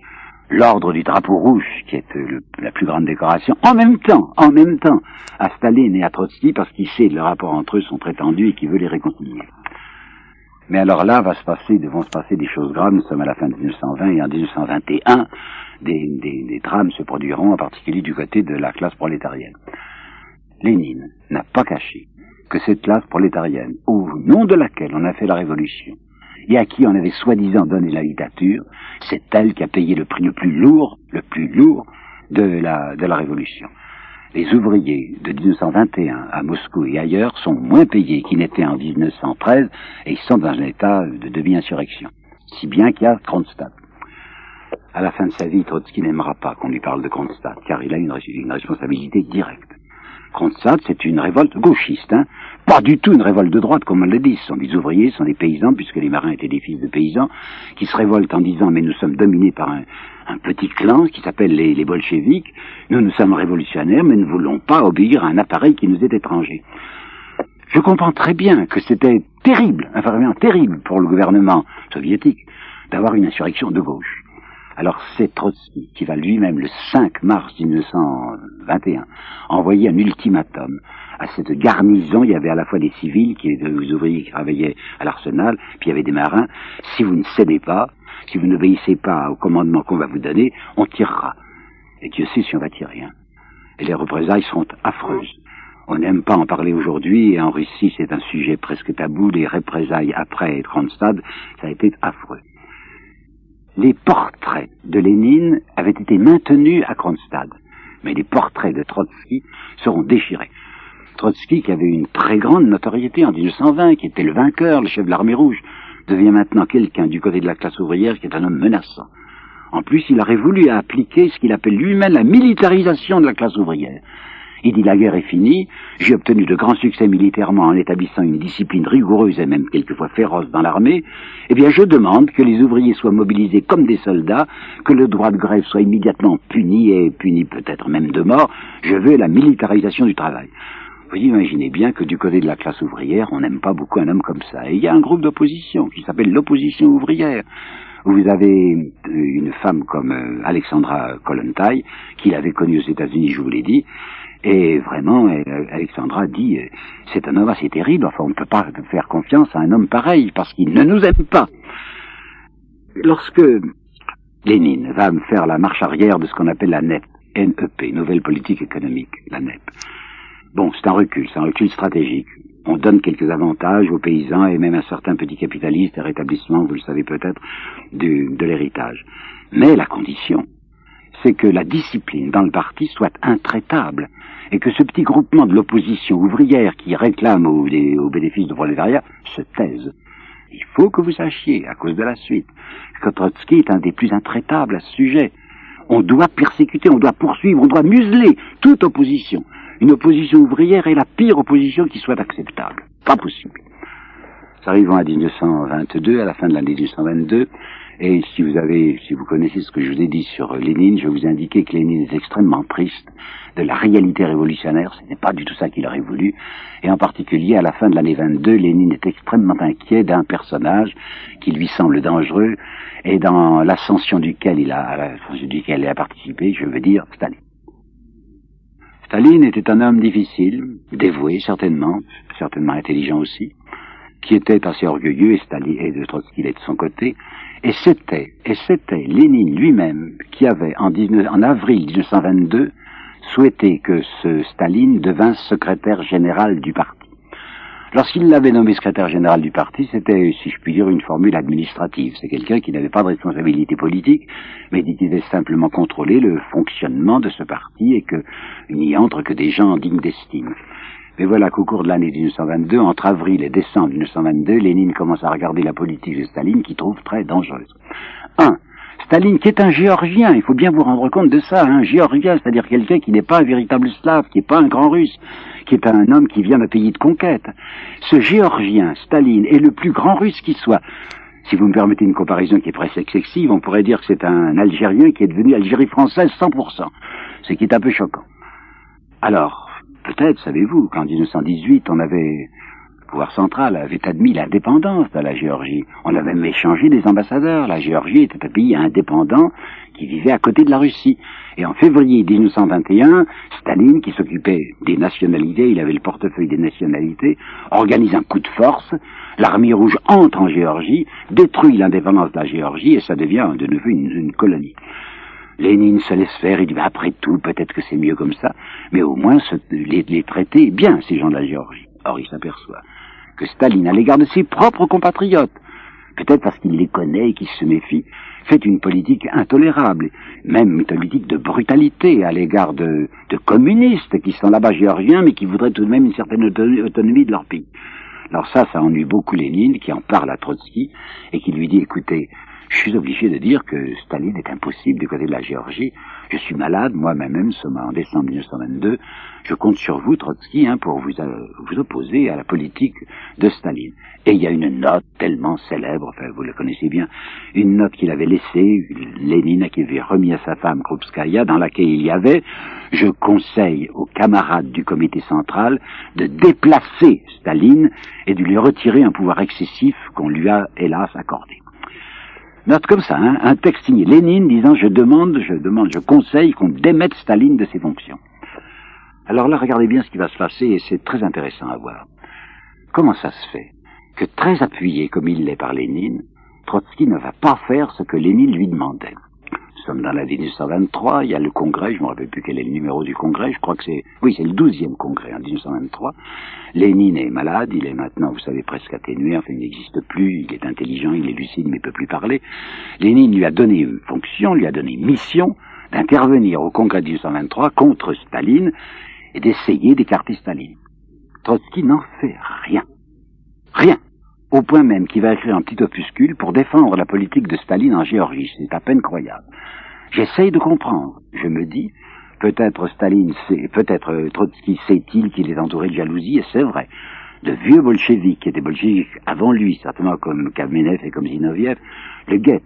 l'ordre du drapeau rouge, qui est euh, la plus grande décoration, en même temps, en même temps, à Staline et à Trotsky, parce qu'il sait que les rapports entre eux sont très tendus et qu'il veut les réconcilier. Mais alors là, va se passer, vont se passer des choses graves. Nous sommes à la fin de 1920 et en 1921, des, des, des drames se produiront, en particulier du côté de la classe prolétarienne. Lénine n'a pas caché que cette classe prolétarienne, au nom de laquelle on a fait la révolution, et à qui on avait soi-disant donné la dictature, c'est elle qui a payé le prix le plus lourd, le plus lourd de la, de la révolution. Les ouvriers de 1921 à Moscou et ailleurs sont moins payés qu'ils n'étaient en 1913 et ils sont dans un état de demi-insurrection. Si bien qu'il y a Kronstadt. À la fin de sa vie, Trotsky n'aimera pas qu'on lui parle de Kronstadt, car il a une, une responsabilité directe. Kronstadt, c'est une révolte gauchiste, hein, pas du tout une révolte de droite, comme on l'a dit. Ce sont des ouvriers, ce sont des paysans, puisque les marins étaient des fils de paysans, qui se révoltent en disant mais nous sommes dominés par un, petit clan qui s'appelle les, les bolcheviques. Nous, nous sommes révolutionnaires, mais ne voulons pas obéir à un appareil qui nous est étranger. Je comprends très bien que c'était terrible, vraiment terrible pour le gouvernement soviétique d'avoir une insurrection de gauche. Alors c'est Trotsky qui va lui-même, le 5 mars 1921, envoyer un ultimatum à cette garnison. Il y avait à la fois des civils, qui des ouvriers qui travaillaient à l'arsenal, puis il y avait des marins. Si vous ne cédez pas, si vous n'obéissez pas au commandement qu'on va vous donner, on tirera. Et Dieu sait si on va tirer. Hein. Et les représailles seront affreuses. On n'aime pas en parler aujourd'hui, et en Russie c'est un sujet presque tabou, les représailles après Kronstadt, ça a été affreux les portraits de Lénine avaient été maintenus à Kronstadt, mais les portraits de Trotsky seront déchirés. Trotsky, qui avait une très grande notoriété en 1920, qui était le vainqueur, le chef de l'armée rouge, devient maintenant quelqu'un du côté de la classe ouvrière qui est un homme menaçant. En plus, il aurait voulu appliquer ce qu'il appelle lui-même la militarisation de la classe ouvrière. Il dit la guerre est finie, j'ai obtenu de grands succès militairement en établissant une discipline rigoureuse et même quelquefois féroce dans l'armée, eh bien je demande que les ouvriers soient mobilisés comme des soldats, que le droit de grève soit immédiatement puni et puni peut-être même de mort, je veux la militarisation du travail. Vous imaginez bien que du côté de la classe ouvrière, on n'aime pas beaucoup un homme comme ça. Et il y a un groupe d'opposition qui s'appelle l'opposition ouvrière. Vous avez euh, une femme comme euh, Alexandra Kollontai, qu'il avait connue aux États-Unis, je vous l'ai dit, et vraiment, euh, Alexandra dit, c'est un homme assez terrible, enfin on ne peut pas faire confiance à un homme pareil, parce qu'il ne nous aime pas. Lorsque Lénine va faire la marche arrière de ce qu'on appelle la NEP, NEP, Nouvelle Politique Économique, la NEP. Bon, c'est un recul, c'est un recul stratégique. On donne quelques avantages aux paysans et même à certains petits capitalistes et rétablissements, vous le savez peut-être, de l'héritage. Mais la condition, c'est que la discipline dans le parti soit intraitable et que ce petit groupement de l'opposition ouvrière qui réclame aux, aux bénéfices du prolétariat se taise. Il faut que vous sachiez, à cause de la suite, que Trotsky est un des plus intraitables à ce sujet. On doit persécuter, on doit poursuivre, on doit museler toute opposition. Une opposition ouvrière est la pire opposition qui soit acceptable. Pas possible. Ça arrive en 1922, à la fin de l'année 1922, et si vous avez, si vous connaissez ce que je vous ai dit sur Lénine, je vous ai indiqué que Lénine est extrêmement triste de la réalité révolutionnaire. Ce n'est pas du tout ça qu'il aurait voulu. Et en particulier, à la fin de l'année 22, Lénine est extrêmement inquiet d'un personnage qui lui semble dangereux et dans l'ascension duquel il a, duquel il a participé, je veux dire, Staline. Staline était un homme difficile, dévoué certainement, certainement intelligent aussi, qui était assez orgueilleux et, Staline, et de Trotsky est de son côté, et c'était, et c'était Lénine lui-même qui avait en, avril 1922 souhaité que ce Staline devint secrétaire général du parti. Lorsqu'il l'avait nommé secrétaire général du parti, c'était, si je puis dire, une formule administrative. C'est quelqu'un qui n'avait pas de responsabilité politique, mais qui devait simplement contrôler le fonctionnement de ce parti et qu'il n'y entre que des gens dignes d'estime. Mais voilà qu'au cours de l'année 1922, entre avril et décembre 1922, Lénine commence à regarder la politique de Staline qu'il trouve très dangereuse. Un, Staline qui est un géorgien, il faut bien vous rendre compte de ça, un géorgien, c'est-à-dire quelqu'un qui n'est pas un véritable slave, qui n'est pas un grand russe, qui est un homme qui vient d'un pays de conquête. Ce géorgien, Staline, est le plus grand russe qui soit. Si vous me permettez une comparaison qui est presque excessive, on pourrait dire que c'est un Algérien qui est devenu Algérie française 100%, ce qui est un peu choquant. Alors, peut-être, savez-vous, qu'en 1918, on avait le pouvoir central avait admis l'indépendance de la Géorgie. On avait même échangé des ambassadeurs. La Géorgie était un pays indépendant qui vivait à côté de la Russie. Et en février 1921, Staline, qui s'occupait des nationalités, il avait le portefeuille des nationalités, organise un coup de force, l'armée rouge entre en Géorgie, détruit l'indépendance de la Géorgie, et ça devient de nouveau une, colonie. Lénine se laisse faire, il dit, après tout, peut-être que c'est mieux comme ça, mais au moins les, les traiter bien, ces gens de la Géorgie. Or, il s'aperçoit que Staline, à l'égard de ses propres compatriotes, peut-être parce qu'il les connaît et qu'il se méfie, fait une politique intolérable, même une politique de brutalité à l'égard de, communistes qui sont là-bas géorgiens, mais qui voudraient tout de même une certaine autonomie de leur pays. Alors ça, ça ennuie beaucoup Lénine, qui en parle à Trotsky, et qui lui dit, écoutez, je suis obligé de dire que Staline est impossible du côté de la Géorgie. Je suis malade, moi-même, en décembre 1922. Je compte sur vous, Trotsky, hein, pour vous, euh, vous opposer à la politique de Staline. Et il y a une note tellement célèbre, enfin vous le connaissez bien, une note qu'il avait laissée, Lénine, qui avait remis à sa femme Krupskaya, dans laquelle il y avait « Je conseille aux camarades du comité central de déplacer Staline et de lui retirer un pouvoir excessif qu'on lui a, hélas, accordé. » Note comme ça, hein, un texte signé Lénine disant je demande, je demande, je conseille qu'on démette Staline de ses fonctions. Alors là, regardez bien ce qui va se passer et c'est très intéressant à voir. Comment ça se fait que très appuyé comme il l'est par Lénine, Trotsky ne va pas faire ce que Lénine lui demandait? Sommes dans l'année 1923, il y a le congrès, je ne me rappelle plus quel est le numéro du congrès, je crois que c'est, oui, c'est le douzième congrès en 1923. Lénine est malade, il est maintenant, vous savez, presque atténué, enfin il n'existe plus, il est intelligent, il est lucide, mais il peut plus parler. Lénine lui a donné une fonction, lui a donné une mission d'intervenir au congrès de 1923 contre Staline et d'essayer d'écarter Staline. Trotsky n'en fait rien. Rien au point même qu'il va écrire un petit opuscule pour défendre la politique de Staline en Géorgie. C'est à peine croyable. J'essaye de comprendre. Je me dis, peut-être Staline peut-être euh, Trotsky sait-il qu'il est entouré de jalousie, et c'est vrai. De vieux bolcheviks, qui étaient bolcheviks avant lui, certainement comme Kamenev et comme Zinoviev, le guettent.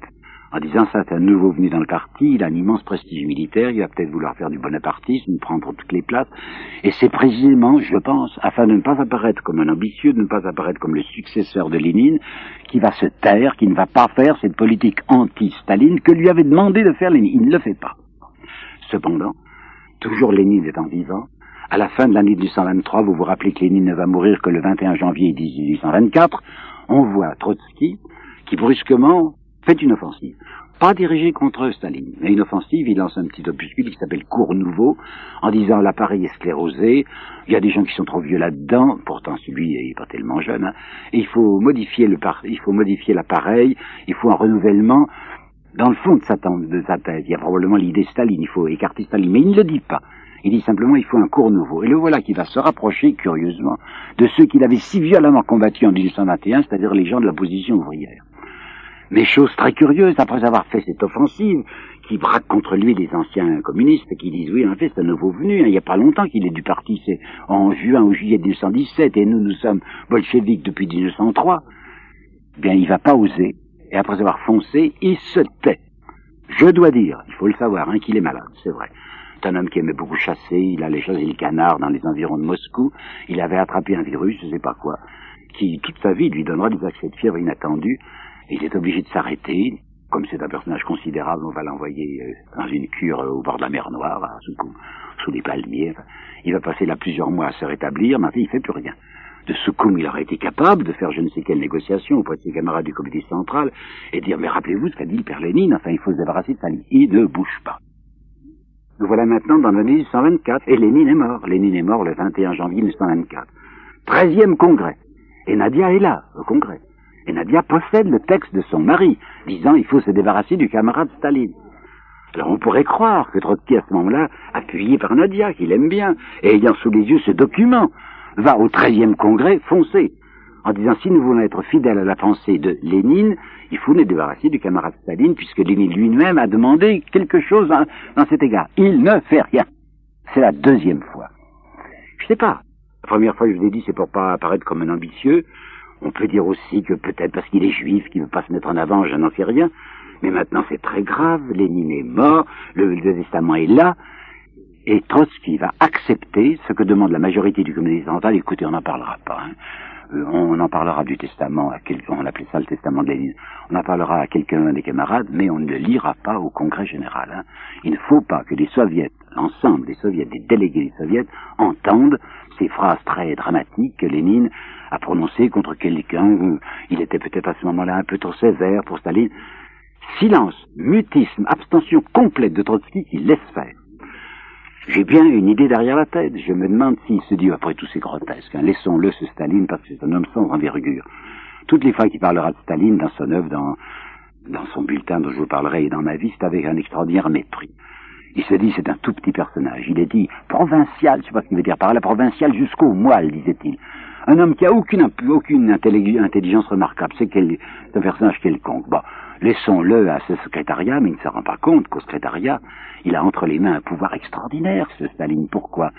En disant ça c'est un nouveau venu dans le parti, il a un immense prestige militaire, il va peut-être vouloir faire du bonapartisme, prendre toutes les places, et c'est précisément, je pense, afin de ne pas apparaître comme un ambitieux, de ne pas apparaître comme le successeur de Lénine, qui va se taire, qui ne va pas faire cette politique anti-Staline que lui avait demandé de faire Lénine. Il ne le fait pas. Cependant, toujours Lénine étant vivant, à la fin de l'année 1823, vous vous rappelez que Lénine ne va mourir que le 21 janvier 1824, on voit Trotsky qui brusquement fait une offensive. Pas dirigée contre Staline, mais une offensive, il lance un petit opuscule qui s'appelle Cours Nouveau, en disant l'appareil est sclérosé, il y a des gens qui sont trop vieux là-dedans, pourtant celui n'est pas tellement jeune, hein, et il faut modifier le il faut modifier l'appareil, il faut un renouvellement. Dans le fond de sa, de sa tête, il y a probablement l'idée Staline, il faut écarter Staline, mais il ne le dit pas. Il dit simplement il faut un cours nouveau. Et le voilà qui va se rapprocher, curieusement, de ceux qu'il avait si violemment combattus en 1821, c'est-à-dire les gens de la position ouvrière. Mais chose très curieuse, après avoir fait cette offensive, qui braque contre lui les anciens communistes, qui disent oui, en fait, c'est un nouveau venu, hein, il n'y a pas longtemps qu'il est du parti, c'est en juin ou juillet 1917, et nous, nous sommes bolcheviques depuis 1903. Eh bien, il va pas oser, et après avoir foncé, il se tait. Je dois dire, il faut le savoir, hein, qu'il est malade, c'est vrai. C'est un homme qui aimait beaucoup chasser, il allait chasser les canards dans les environs de Moscou, il avait attrapé un virus, je ne sais pas quoi, qui toute sa vie lui donnera des accès de fièvre inattendus, il est obligé de s'arrêter. Comme c'est un personnage considérable, on va l'envoyer euh, dans une cure euh, au bord de la mer Noire, sous, sous les palmiers. il va passer là plusieurs mois à se rétablir, mais il fait plus rien. De Soukoum, il aurait été capable de faire je ne sais quelle négociation auprès de ses camarades du comité central et dire, mais rappelez-vous ce qu'a dit le père Lénine, enfin, il faut se débarrasser de Staline. Il ne bouge pas. Nous voilà maintenant dans l'année 1824, et Lénine est mort. Lénine est mort le 21 janvier 1924. Treizième congrès. Et Nadia est là, au congrès. Et Nadia possède le texte de son mari, disant il faut se débarrasser du camarade Staline. Alors on pourrait croire que Trotsky à ce moment-là, appuyé par Nadia, qu'il aime bien, et ayant sous les yeux ce document, va au 13e congrès foncer, en disant si nous voulons être fidèles à la pensée de Lénine, il faut nous débarrasser du camarade Staline, puisque Lénine lui-même a demandé quelque chose dans, cet égard. Il ne fait rien. C'est la deuxième fois. Je sais pas. La première fois, je vous ai dit, c'est pour pas apparaître comme un ambitieux. On peut dire aussi que peut-être parce qu'il est juif, qu'il ne veut pas se mettre en avant, je n'en sais rien. Mais maintenant, c'est très grave. Lénine est mort, le, testament est là. Et Trotsky va accepter ce que demande la majorité du communisme central. Écoutez, on n'en parlera pas. Hein. Euh, on en parlera du testament à quelqu'un, on appelait ça le testament de Lénine. On en parlera à quelqu'un des camarades, mais on ne le lira pas au Congrès général. Hein. Il ne faut pas que les soviets, l'ensemble des soviets, des délégués des soviets, entendent ces phrases très dramatiques que Lénine a prononcées contre quelqu'un. Il était peut-être à ce moment-là un peu trop sévère pour Staline. Silence, mutisme, abstention complète de Trotsky qui laisse faire. J'ai bien une idée derrière la tête. Je me demande s'il se dit, après tout c'est grotesque, hein, laissons-le ce Staline parce que c'est un homme sans envergure. Toutes les fois qu'il parlera de Staline dans son œuvre, dans, dans son bulletin dont je vous parlerai et dans ma vie, c'est avec un extraordinaire mépris. Il se dit c'est un tout petit personnage. Il est dit provincial, je sais pas ce qu'il veut dire par là, provincial jusqu'au moelle, disait-il. Un homme qui a aucune, aucune intelligence remarquable, c'est un personnage quelconque. Bon, laissons-le à ce secrétariat, mais il ne se rend pas compte qu'au secrétariat, il a entre les mains un pouvoir extraordinaire, ce Staline. Pourquoi?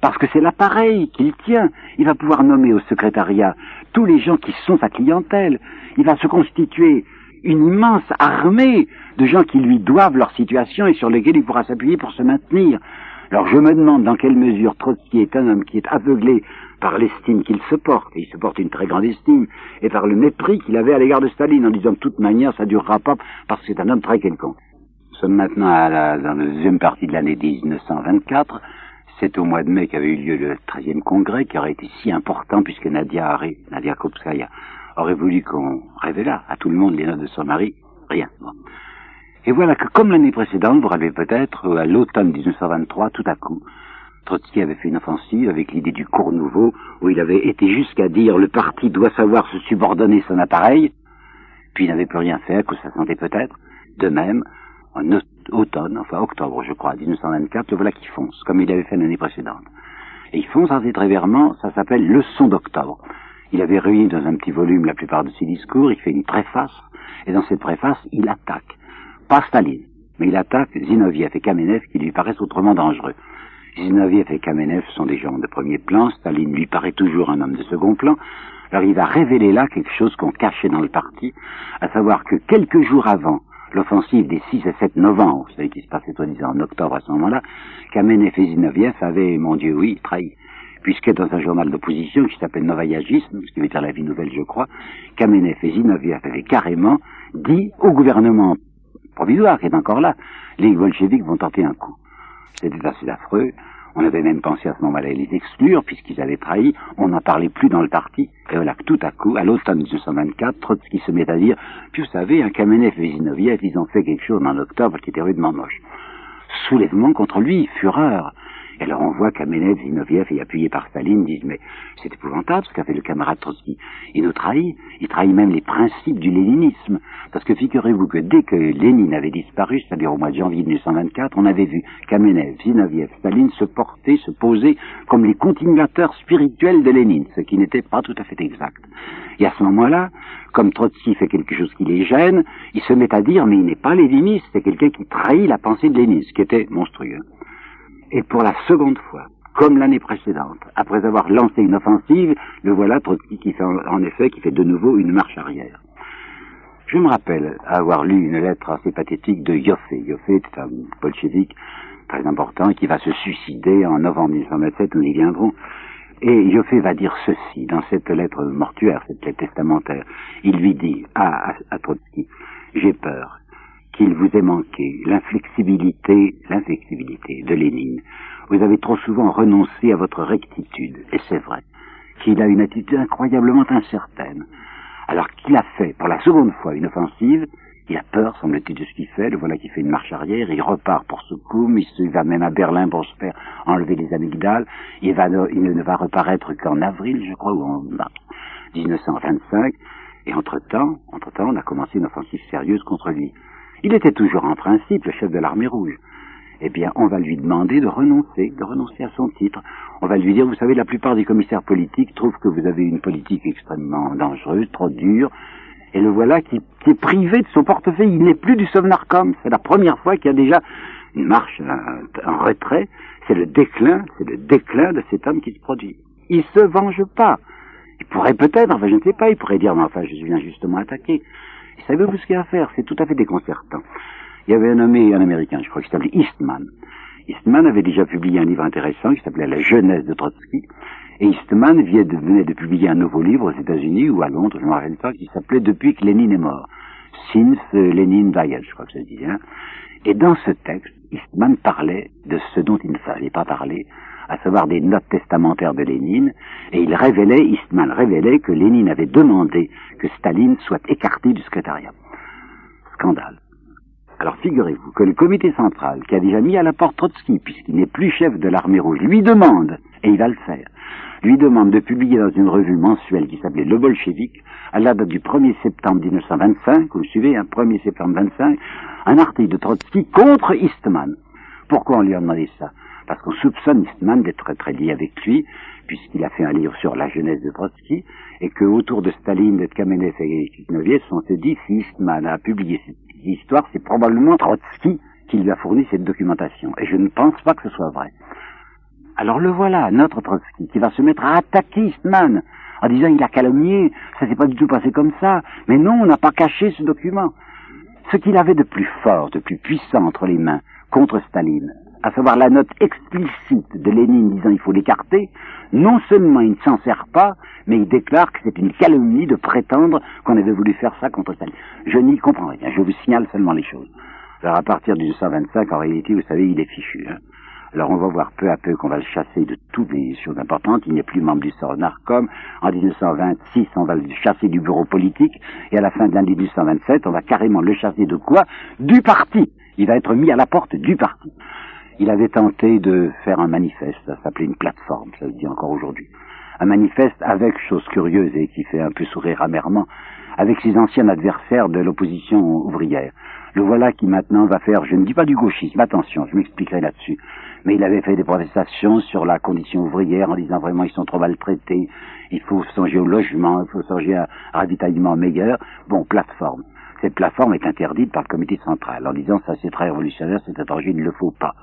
Parce que c'est l'appareil qu'il tient. Il va pouvoir nommer au secrétariat tous les gens qui sont sa clientèle. Il va se constituer une immense armée de gens qui lui doivent leur situation et sur lesquels il pourra s'appuyer pour se maintenir. Alors je me demande dans quelle mesure Trotsky est un homme qui est aveuglé par l'estime qu'il se porte, et il se porte une très grande estime, et par le mépris qu'il avait à l'égard de Staline, en disant de toute manière ça durera pas parce que c'est un homme très quelconque. Nous sommes maintenant à la, dans la deuxième partie de l'année 1924. C'est au mois de mai qu'avait eu lieu le 13e congrès, qui aurait été si important puisque Nadia, Nadia Kopskaya aurait voulu qu'on révélât à tout le monde les notes de son mari. Rien. Et voilà que, comme l'année précédente, vous rappelez peut-être, à l'automne 1923, tout à coup, Trotsky avait fait une offensive avec l'idée du cours nouveau, où il avait été jusqu'à dire le parti doit savoir se subordonner son appareil, puis il n'avait plus rien fait, que ça sentait peut-être. De même, en automne, enfin octobre, je crois, 1924, le voilà qui fonce, comme il avait fait l'année précédente. Et il fonce assez très vertement, ça s'appelle Leçon d'octobre. Il avait réuni dans un petit volume la plupart de ses discours, il fait une préface, et dans cette préface, il attaque pas Staline, mais il attaque Zinoviev et Kamenev qui lui paraissent autrement dangereux. Zinoviev et Kamenev sont des gens de premier plan, Staline lui paraît toujours un homme de second plan, alors il va révéler là quelque chose qu'on cachait dans le parti, à savoir que quelques jours avant, l'offensive des 6 et 7 novembre, vous savez qui se passait soi-disant en octobre à ce moment-là, Kamenev et Zinoviev avaient, mon Dieu, oui, trahi. Puisque dans un journal d'opposition qui s'appelle Novayagisme, ce qui veut dire la vie nouvelle, je crois, Kamenev et Zinoviev avaient carrément dit au gouvernement provisoire qui est encore là, les bolcheviks vont tenter un coup. C'était assez affreux. On avait même pensé à ce moment-là les exclure, puisqu'ils avaient trahi. On n'en parlait plus dans le parti. Et voilà que tout à coup, à l'automne 1924, Trotsky se met à dire, puis vous savez, un Kamenev et Zinoviev, ils ont fait quelque chose en octobre qui était rudement moche. Soulèvement contre lui, fureur. Alors on voit qu'Amenev, Zinoviev et appuyé par Staline disent mais c'est épouvantable ce qu'a fait le camarade Trotsky. Il nous trahit, il trahit même les principes du léninisme. Parce que figurez-vous que dès que Lénine avait disparu, c'est-à-dire au mois de janvier 1924, on avait vu Kamenev, Zinoviev, Staline se porter, se poser comme les continuateurs spirituels de Lénine, ce qui n'était pas tout à fait exact. Et à ce moment-là, comme Trotsky fait quelque chose qui les gêne, il se met à dire mais il n'est pas léniniste, c'est quelqu'un qui trahit la pensée de Lénine, ce qui était monstrueux. Et pour la seconde fois, comme l'année précédente, après avoir lancé une offensive, le voilà Trotsky qui fait en effet qui fait de nouveau une marche arrière. Je me rappelle avoir lu une lettre assez pathétique de Yoffé. Yoffé était un bolchevique très important qui va se suicider en novembre 1927, nous y viendrons. Et Yoffé va dire ceci dans cette lettre mortuaire, cette lettre testamentaire. Il lui dit à Trotsky, j'ai peur qu'il vous ait manqué l'inflexibilité, l'inflexibilité de Lénine. Vous avez trop souvent renoncé à votre rectitude, et c'est vrai qu'il a une attitude incroyablement incertaine. Alors qu'il a fait pour la seconde fois une offensive, il a peur, semble-t-il, de ce qu'il fait, le voilà qui fait une marche arrière, il repart pour Soukoum, il, va même à Berlin pour se faire enlever les amygdales, il, ne va reparaître qu'en avril, je crois, ou en 1925, et entre-temps, entre-temps, on a commencé une offensive sérieuse contre lui. Il était toujours en principe le chef de l'armée rouge. Eh bien, on va lui demander de renoncer, de renoncer à son titre. On va lui dire, vous savez, la plupart des commissaires politiques trouvent que vous avez une politique extrêmement dangereuse, trop dure, et le voilà qui, est privé de son portefeuille. Il n'est plus du Sovnarkom. C'est la première fois qu'il y a déjà une marche en retrait. C'est le déclin, c'est le déclin de cet homme qui se produit. Il se venge pas. Il pourrait peut-être, enfin je ne sais pas, il pourrait dire, mais enfin je viens justement attaquer. Savez-vous ce qu'il y a à faire? C'est tout à fait déconcertant. Il y avait un nommé, un Américain, je crois, qui s'appelait Eastman. Eastman avait déjà publié un livre intéressant qui s'appelait La jeunesse de Trotsky. Et Eastman venait de publier un nouveau livre aux États-Unis ou à Londres, je ne me rappelle pas, qui s'appelait Depuis que Lénine est mort. Since Lénine died, je crois que ça se dit. Hein. Et dans ce texte, Eastman parlait de ce dont il ne fallait pas parler, à savoir des notes testamentaires de Lénine, et il révélait, Eastman révélait que Lénine avait demandé que Staline soit écarté du secrétariat. Scandale. Alors figurez-vous que le comité central, qui a déjà mis à la porte Trotsky, puisqu'il n'est plus chef de l'armée rouge, lui demande, et il va le faire, lui demande de publier dans une revue mensuelle qui s'appelait Le Bolchevique, à la date du 1er septembre 1925, vous suivez, un 1er septembre 25, un article de Trotsky contre Eastman. Pourquoi on lui a demandé ça? Parce qu'on soupçonne Eastman d'être très lié avec lui, puisqu'il a fait un livre sur la jeunesse de Trotsky, et que autour de Staline, de Kamenev et Zinoviev, on se dit, si Eastman a publié cette histoire, c'est probablement Trotsky qui lui a fourni cette documentation. Et je ne pense pas que ce soit vrai. Alors le voilà, notre Trotsky, qui va se mettre à attaquer Eastman, en disant il a calomnié, ça s'est pas du tout passé comme ça. Mais non, on n'a pas caché ce document. Ce qu'il avait de plus fort, de plus puissant entre les mains contre Staline, à savoir la note explicite de Lénine disant il faut l'écarter, non seulement il ne s'en sert pas, mais il déclare que c'est une calomnie de prétendre qu'on avait voulu faire ça contre Staline. Je n'y comprends rien, je vous signale seulement les choses. Alors à partir du 1925, en réalité, vous savez, il est fichu. Hein. Alors on va voir peu à peu qu'on va le chasser de toutes les choses importantes. Il n'est plus membre du Sornarcom. En 1926, on va le chasser du bureau politique. Et à la fin de l'année 1927, on va carrément le chasser de quoi? Du parti. Il va être mis à la porte du parti il avait tenté de faire un manifeste, ça s'appelait une plateforme, ça se dit encore aujourd'hui. Un manifeste avec, chose curieuse et qui fait un peu sourire amèrement, avec ses anciens adversaires de l'opposition ouvrière. Le voilà qui maintenant va faire, je ne dis pas du gauchisme, attention, je m'expliquerai là-dessus, mais il avait fait des protestations sur la condition ouvrière en disant vraiment ils sont trop maltraités, il faut songer au logement, il faut songer à un ravitaillement meilleur. Bon, plateforme. Cette plateforme est interdite par le comité central en disant ça c'est très révolutionnaire, c'est danger, il ne le faut pas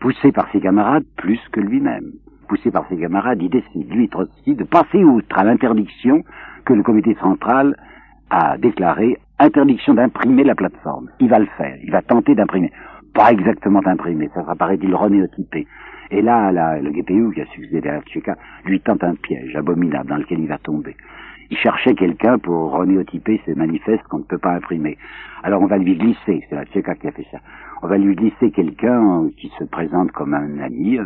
poussé par ses camarades plus que lui-même. Poussé par ses camarades, il décide, lui Trotsky, de passer outre à l'interdiction que le comité central a déclarée interdiction d'imprimer la plateforme. Il va le faire, il va tenter d'imprimer. Pas exactement d'imprimer, ça paraît-il, renéotypé. Et là, le GPU qui a succédé à Tcheka lui tente un piège abominable dans lequel il va tomber. Il cherchait quelqu'un pour renéotyper ces manifestes qu'on ne peut pas imprimer. Alors on va lui glisser, c'est la Tcheka qui a fait ça, on va lui glisser quelqu'un qui se présente comme un ami, euh,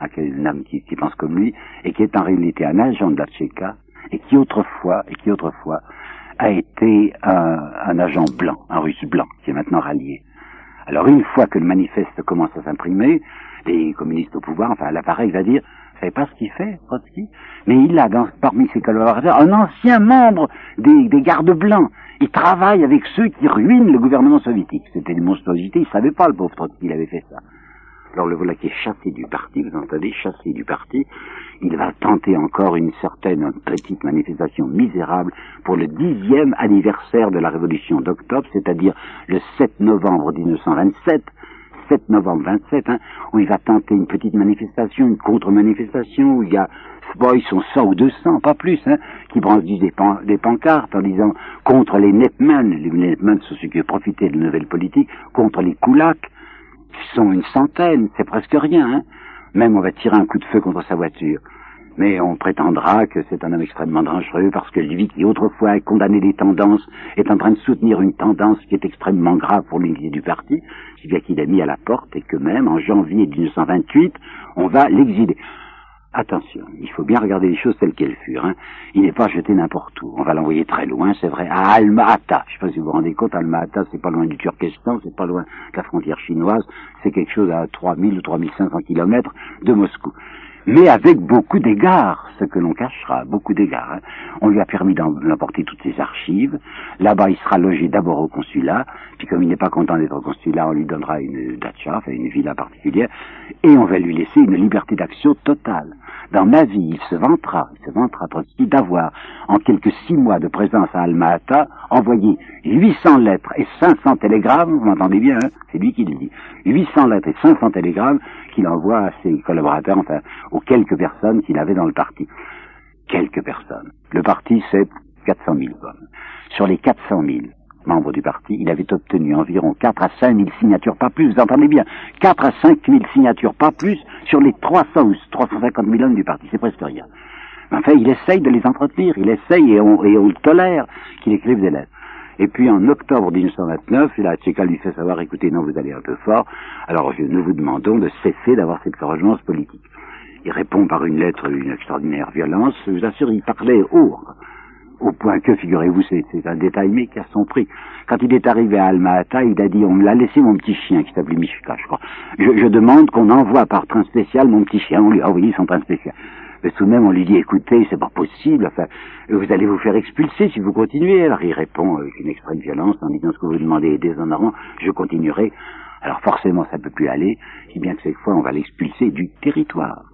un homme qui, pense comme lui, et qui est en réalité un agent de la Tcheka, et qui autrefois, et qui autrefois a été un, un agent blanc, un russe blanc, qui est maintenant rallié. Alors une fois que le manifeste commence à s'imprimer, les communistes au pouvoir, enfin l'appareil va dire, vous savez pas ce qu'il fait, Trotsky Mais il a parmi ses collaborateurs un ancien membre des, des gardes blancs. Il travaille avec ceux qui ruinent le gouvernement soviétique. C'était une monstruosité, il savait pas le pauvre Trotsky, il avait fait ça. Alors le voilà qui est chassé du parti, vous entendez, chassé du parti. Il va tenter encore une certaine petite manifestation misérable pour le dixième anniversaire de la révolution d'octobre, c'est-à-dire le 7 novembre 1927, 7 novembre 27, hein, où il va tenter une petite manifestation, une contre-manifestation, où il y a, bon, ils sont 100 ou 200, pas plus, hein, qui brandissent des, des pancartes en disant contre les netmen, les netmen sont ceux qui ont profité de la nouvelle politique, contre les koulaks, qui sont une centaine, c'est presque rien, hein. Même on va tirer un coup de feu contre sa voiture mais on prétendra que c'est un homme extrêmement dangereux parce que lui qui autrefois a condamné des tendances est en train de soutenir une tendance qui est extrêmement grave pour l'unité du parti, si bien qu'il a mis à la porte et que même en janvier 1928, on va l'exiler. Attention, il faut bien regarder les choses telles qu'elles furent. Hein. Il n'est pas jeté n'importe où. On va l'envoyer très loin, c'est vrai, à Alma-Ata. Je ne sais pas si vous vous rendez compte, Alma-Ata, c'est pas loin du Turkestan, c'est pas loin de la frontière chinoise, c'est quelque chose à 3000 ou 3500 kilomètres de Moscou mais avec beaucoup d'égards, ce que l'on cachera, beaucoup d'égards. Hein. On lui a permis d'emporter toutes ses archives. Là-bas, il sera logé d'abord au consulat, puis comme il n'est pas content d'être au consulat, on lui donnera une dacha, enfin une villa particulière, et on va lui laisser une liberté d'action totale. Dans ma vie, il se vantera, il se vantera d'avoir, en quelques six mois de présence à Alma-Ata, envoyé 800 lettres et 500 télégrammes, vous m'entendez bien, hein? C'est lui qui le dit, 800 lettres et 500 télégrammes qu'il envoie à ses collaborateurs, enfin, aux quelques personnes qu'il avait dans le parti. Quelques personnes. Le parti, c'est 400 000 hommes. Sur les 400 000 membres du parti, il avait obtenu environ 4 à 5 000 signatures, pas plus, vous entendez bien, 4 à 5 000 signatures, pas plus, sur les 300 ou 350 000 hommes du parti. C'est presque rien. Enfin, il essaye de les entretenir, il essaye et on, et on tolère qu'il écrive des lettres. Et puis en octobre 1929, la Tchéka lui fait savoir, écoutez, non, vous allez un peu fort, alors nous vous demandons de cesser d'avoir cette correspondance politique. Il répond par une lettre d'une extraordinaire violence, je vous assure, il parlait haut, au point que, figurez-vous, c'est un détail, mais qui a son prix. Quand il est arrivé à Alma-Ata, il a dit, on me l'a laissé mon petit chien, qui s'appelait Mishka, je crois. Je, je demande qu'on envoie par train spécial mon petit chien. On lui a envoyé son train spécial. Mais tout de même, on lui dit, écoutez, c'est pas possible, enfin, vous allez vous faire expulser si vous continuez. Alors il répond avec une extrême violence en disant ce que vous demandez est déshonorant, je continuerai. Alors forcément, ça peut plus aller, si bien que cette fois, on va l'expulser du territoire.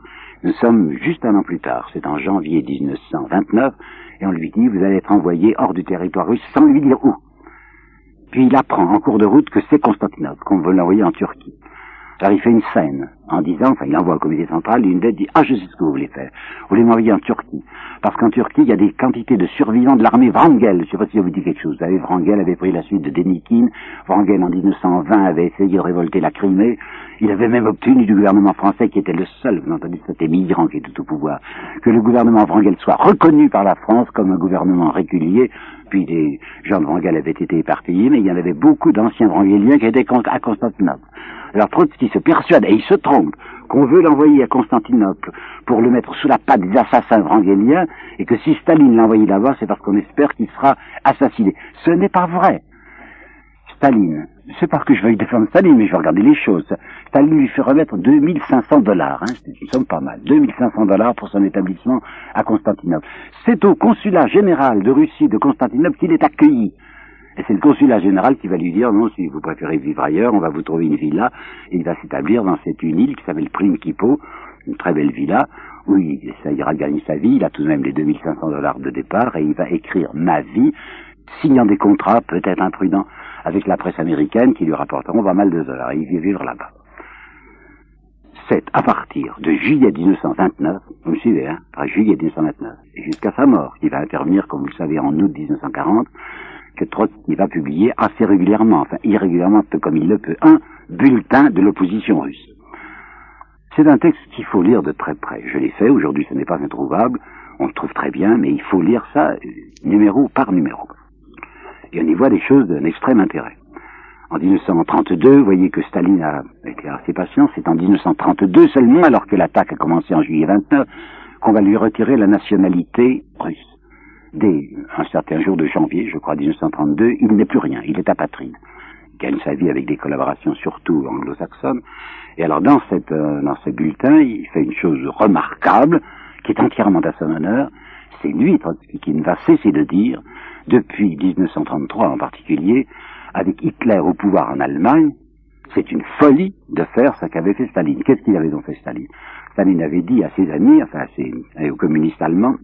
Nous sommes juste un an plus tard, c'est en janvier 1929, et on lui dit, vous allez être envoyé hors du territoire russe sans lui dire où. Puis il apprend en cours de route que c'est Constantinople, qu'on veut l'envoyer en Turquie. Alors il fait une scène en disant, enfin il envoie au comité central, une dette dit, ah je sais ce que vous voulez faire, vous voulez m'envoyer en Turquie. Parce qu'en Turquie, il y a des quantités de survivants de l'armée Wrangel, je ne sais pas si ça vous dit quelque chose, vous savez, Wrangel avait pris la suite de Denikin, Wrangel en 1920 avait essayé de révolter la Crimée, il avait même obtenu du gouvernement français, qui était le seul, vous entendez, cet émigrant qui était au pouvoir, que le gouvernement Wrangel soit reconnu par la France comme un gouvernement régulier, puis des gens de Wrangel avaient été éparpillés, mais il y en avait beaucoup d'anciens Wrangeliens qui étaient à Constantinople. Alors Trotsky se persuade, et il se trompe, qu'on veut l'envoyer à Constantinople pour le mettre sous la patte des assassins wrangéliens, et que si Staline l'a envoyé là-bas, c'est parce qu'on espère qu'il sera assassiné. Ce n'est pas vrai. Staline, c'est pas que je veuille défendre Staline, mais je vais regarder les choses. Staline lui fait remettre 2500 dollars, hein, c'est une somme pas mal, 2500 dollars pour son établissement à Constantinople. C'est au consulat général de Russie de Constantinople qu'il est accueilli. Et c'est le consulat général qui va lui dire, non, si vous préférez vivre ailleurs, on va vous trouver une villa. Et il va s'établir dans cette île qui s'appelle Prinkipo, une très belle villa, où il essayera de gagner sa vie. Il a tout de même les 2500 dollars de départ et il va écrire ma vie, signant des contrats peut-être imprudents avec la presse américaine qui lui rapporteront pas mal de dollars. Il va vivre là-bas. C'est à partir de juillet 1929, vous me suivez, hein, à juillet 1929, et jusqu'à sa mort, qui va intervenir, comme vous le savez, en août 1940, que Trotsky va publier assez régulièrement, enfin irrégulièrement, peu comme il le peut, un bulletin de l'opposition russe. C'est un texte qu'il faut lire de très près. Je l'ai fait, aujourd'hui ce n'est pas introuvable, on le trouve très bien, mais il faut lire ça numéro par numéro. Et on y voit des choses d'un extrême intérêt. En 1932, vous voyez que Staline a été assez patient, c'est en 1932 seulement, alors que l'attaque a commencé en juillet 29, qu'on va lui retirer la nationalité russe. Dès un certain jour de janvier, je crois 1932, il n'est plus rien, il est apatride. Il gagne sa vie avec des collaborations surtout anglo-saxonnes. Et alors dans, cette, euh, dans ce bulletin, il fait une chose remarquable, qui est entièrement à son honneur, c'est lui, qui ne va cesser de dire, depuis 1933 en particulier, avec Hitler au pouvoir en Allemagne, c'est une folie de faire ce qu'avait fait Staline. Qu'est-ce qu'il avait donc fait Staline? Staline avait dit à ses amis, enfin aux communistes allemands,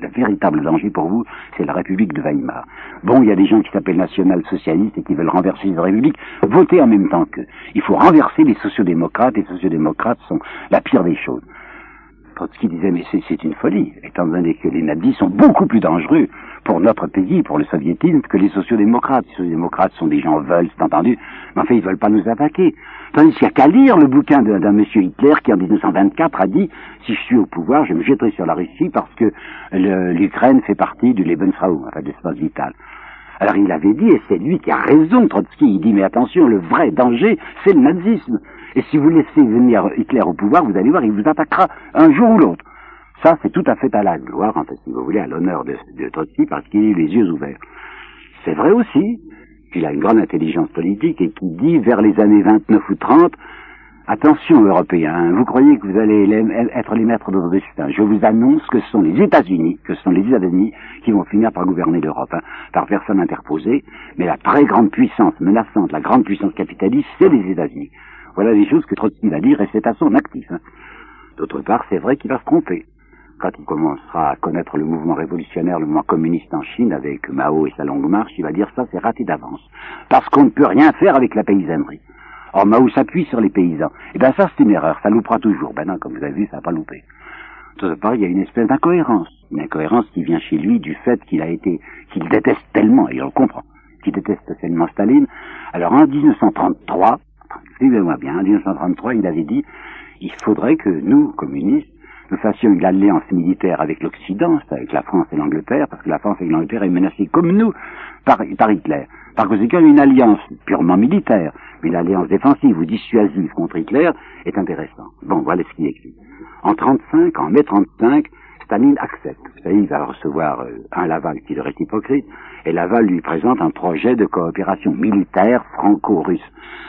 le véritable danger pour vous, c'est la République de Weimar. Bon, il y a des gens qui s'appellent national-socialistes et qui veulent renverser la République. Votez en même temps qu'eux. Il faut renverser les sociodémocrates. Les sociodémocrates sont la pire des choses. Trotsky disait, mais c'est une folie, étant donné que les nazis sont beaucoup plus dangereux pour notre pays, pour le soviétisme, que les sociodémocrates. Les sociodémocrates sont des gens veulent, c'est entendu, mais enfin, ils veulent pas nous attaquer. Tandis qu'il n'y a qu'à lire le bouquin d'un monsieur Hitler qui, en 1924, a dit, si je suis au pouvoir, je me jetterai sur la Russie parce que l'Ukraine fait partie du Lebensraum, enfin, de l'espace vital. Alors il avait dit, et c'est lui qui a raison, Trotsky, il dit, mais attention, le vrai danger, c'est le nazisme. Et si vous laissez venir Hitler au pouvoir, vous allez voir, il vous attaquera un jour ou l'autre. Ça, c'est tout à fait à la gloire, en fait, si vous voulez, à l'honneur de, Trotsky, parce qu'il eu les yeux ouverts. C'est vrai aussi qu'il a une grande intelligence politique et qui dit, vers les années 29 ou 30, Attention, Européens, vous croyez que vous allez être les maîtres de votre destin. Je vous annonce que ce sont les États-Unis, que ce sont les États-Unis qui vont finir par gouverner l'Europe, hein, par personne interposée. Mais la très grande puissance menaçante, la grande puissance capitaliste, c'est les États-Unis. Voilà des choses que Trotsky va dire et c'est à son actif. Hein. D'autre part, c'est vrai qu'il va se tromper. Quand il commencera à connaître le mouvement révolutionnaire, le mouvement communiste en Chine avec Mao et sa longue marche, il va dire ça, c'est raté d'avance. Parce qu'on ne peut rien faire avec la paysannerie. Or, Mao s'appuie sur les paysans. Et eh bien ça, c'est une erreur, ça loupera toujours. Ben non, comme vous avez vu, ça n'a pas loupé. D'autre part, il y a une espèce d'incohérence. Une incohérence qui vient chez lui du fait qu'il a été, qu'il déteste tellement, et on le comprend, qu'il déteste tellement Staline. Alors en 1933, suivez-moi bien, en 1933, il avait dit, il faudrait que nous, communistes, nous fassions une alliance militaire avec l'Occident, avec la France et l'Angleterre, parce que la France et l'Angleterre est menacée comme nous par, par Hitler. Par conséquent, une alliance purement militaire, une alliance défensive ou dissuasive contre Hitler est intéressante. Bon, voilà ce qui est écrit. En 35, en mai 35, Staline accepte. Vous savez, il va recevoir euh, un Laval qui leur est hypocrite, et Laval lui présente un projet de coopération militaire franco-russe.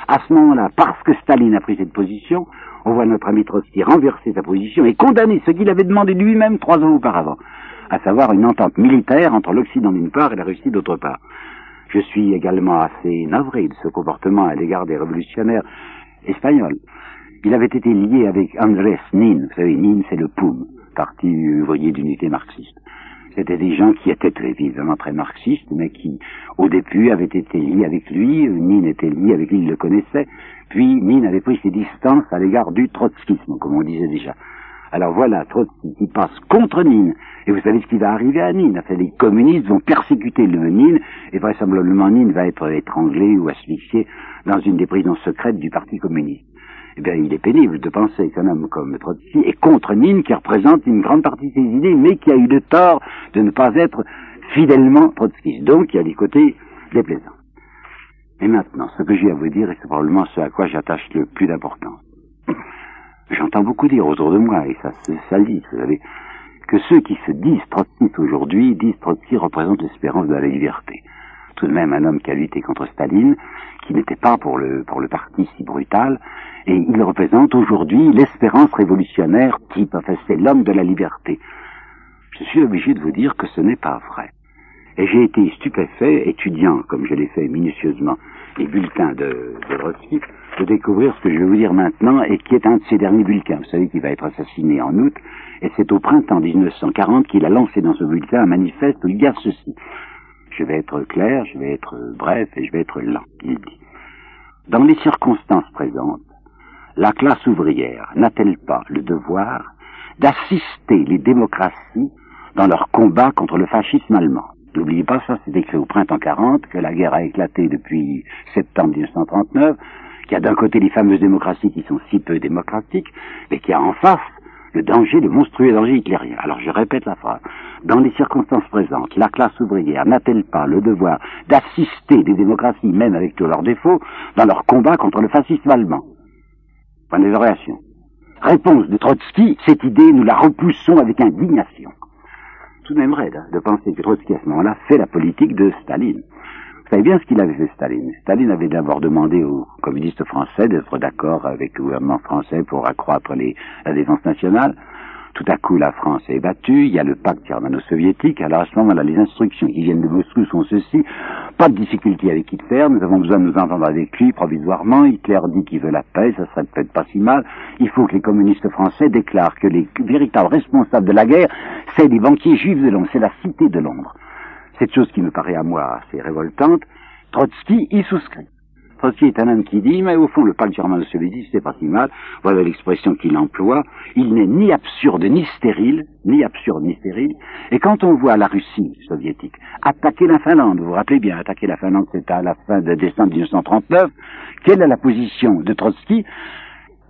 À ce moment-là, parce que Staline a pris cette position, on voit notre ami Trotsky renverser sa position et condamner ce qu'il avait demandé lui-même trois ans auparavant, à savoir une entente militaire entre l'Occident d'une part et la Russie d'autre part. Je suis également assez navré de ce comportement à l'égard des révolutionnaires espagnols. Il avait été lié avec Andrés Nin. Vous savez, Nin, c'est le POUM, Parti ouvrier d'unité marxiste. C'était des gens qui étaient évidemment très marxistes, mais qui, au début, avaient été liés avec lui. Nin était lié avec lui, il le connaissait. Puis, Nin avait pris ses distances à l'égard du trotskisme, comme on disait déjà. Alors voilà, Trotsky qui passe contre Nîmes. Et vous savez ce qui va arriver à Nîmes? Enfin, les communistes vont persécuter le Nîmes, et vraisemblablement Nîmes va être étranglé ou asphyxié dans une des prisons secrètes du Parti communiste. Eh bien, il est pénible de penser qu'un homme comme Trotsky est contre Nîmes, qui représente une grande partie de ses idées, mais qui a eu le tort de ne pas être fidèlement trotskiste. Donc, il y a des côtés déplaisants. Et maintenant, ce que j'ai à vous dire, et c'est probablement ce à quoi j'attache le plus d'importance. J'entends beaucoup dire autour de moi, et ça, le dit, vous savez, que ceux qui se disent trotskistes aujourd'hui disent Trotsky représente l'espérance de la liberté. Tout de même un homme qui a lutté contre Staline, qui n'était pas pour le, parti si brutal, et il représente aujourd'hui l'espérance révolutionnaire type, enfin c'est l'homme de la liberté. Je suis obligé de vous dire que ce n'est pas vrai. Et j'ai été stupéfait, étudiant, comme je l'ai fait minutieusement, les bulletins de, de de découvrir ce que je vais vous dire maintenant et qui est un de ses derniers bulletins. Vous savez qu'il va être assassiné en août et c'est au printemps 1940 qu'il a lancé dans ce bulletin un manifeste où il y a ceci. Je vais être clair, je vais être bref et je vais être lent, il dit. Dans les circonstances présentes, la classe ouvrière n'a-t-elle pas le devoir d'assister les démocraties dans leur combat contre le fascisme allemand? N'oubliez pas ça, c'est écrit au printemps 40, que la guerre a éclaté depuis septembre 1939, qu'il y a d'un côté les fameuses démocraties qui sont si peu démocratiques, mais qu'il y a en face le danger, le monstrueux danger hitlérien. Alors je répète la phrase. Dans les circonstances présentes, la classe ouvrière n'a-t-elle pas le devoir d'assister des démocraties, même avec tous leurs défauts, dans leur combat contre le fascisme allemand? Point d'interrogation. Réponse de Trotsky, cette idée, nous la repoussons avec indignation. Tout de même raide hein, de penser que Trotsky, à ce moment-là, fait la politique de Staline. Vous savez bien ce qu'il avait fait Staline. Staline avait d'abord demandé aux communistes français d'être d'accord avec le gouvernement français pour accroître les, la défense nationale. Tout à coup, la France est battue, il y a le pacte germano-soviétique, alors à ce moment-là, les instructions qui viennent de Moscou sont ceci, pas de difficulté avec Hitler, nous avons besoin de nous entendre avec lui provisoirement, Hitler dit qu'il veut la paix, ça serait peut-être pas si mal, il faut que les communistes français déclarent que les véritables responsables de la guerre, c'est les banquiers juifs de Londres, c'est la cité de Londres. Cette chose qui me paraît à moi assez révoltante, Trotsky y souscrit. Trotsky est un homme qui dit, mais au fond, le pacte germano-soviétique, c'est pas si mal. Voilà l'expression qu'il emploie. Il n'est ni absurde ni stérile, ni absurde ni stérile. Et quand on voit la Russie soviétique attaquer la Finlande, vous vous rappelez bien, attaquer la Finlande, c'est à la fin de décembre 1939, quelle est la position de Trotsky?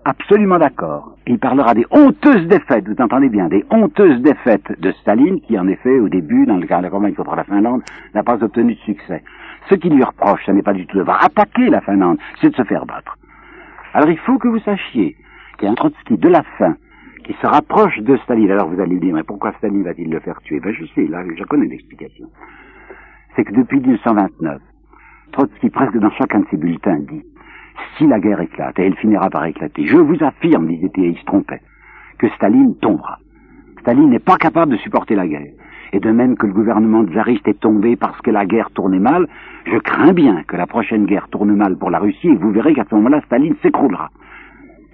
Absolument d'accord. Il parlera des honteuses défaites, vous entendez bien, des honteuses défaites de Staline, qui en effet, au début, dans le cas de la campagne contre la Finlande, n'a pas obtenu de succès. Ce qui lui reproche, ce n'est pas du tout d'avoir attaqué la Finlande, c'est de se faire battre. Alors il faut que vous sachiez qu'il y a un Trotsky de la fin qui se rapproche de Staline. Alors vous allez me dire, mais pourquoi Staline va-t-il le faire tuer? Ben je sais, là, je connais l'explication. C'est que depuis 1929, Trotsky, presque dans chacun de ses bulletins, dit si la guerre éclate, et elle finira par éclater, je vous affirme, disait-il, il se trompait, que Staline tombera. Staline n'est pas capable de supporter la guerre et de même que le gouvernement tsariste est tombé parce que la guerre tournait mal, je crains bien que la prochaine guerre tourne mal pour la Russie et vous verrez qu'à ce moment-là, Staline s'écroulera.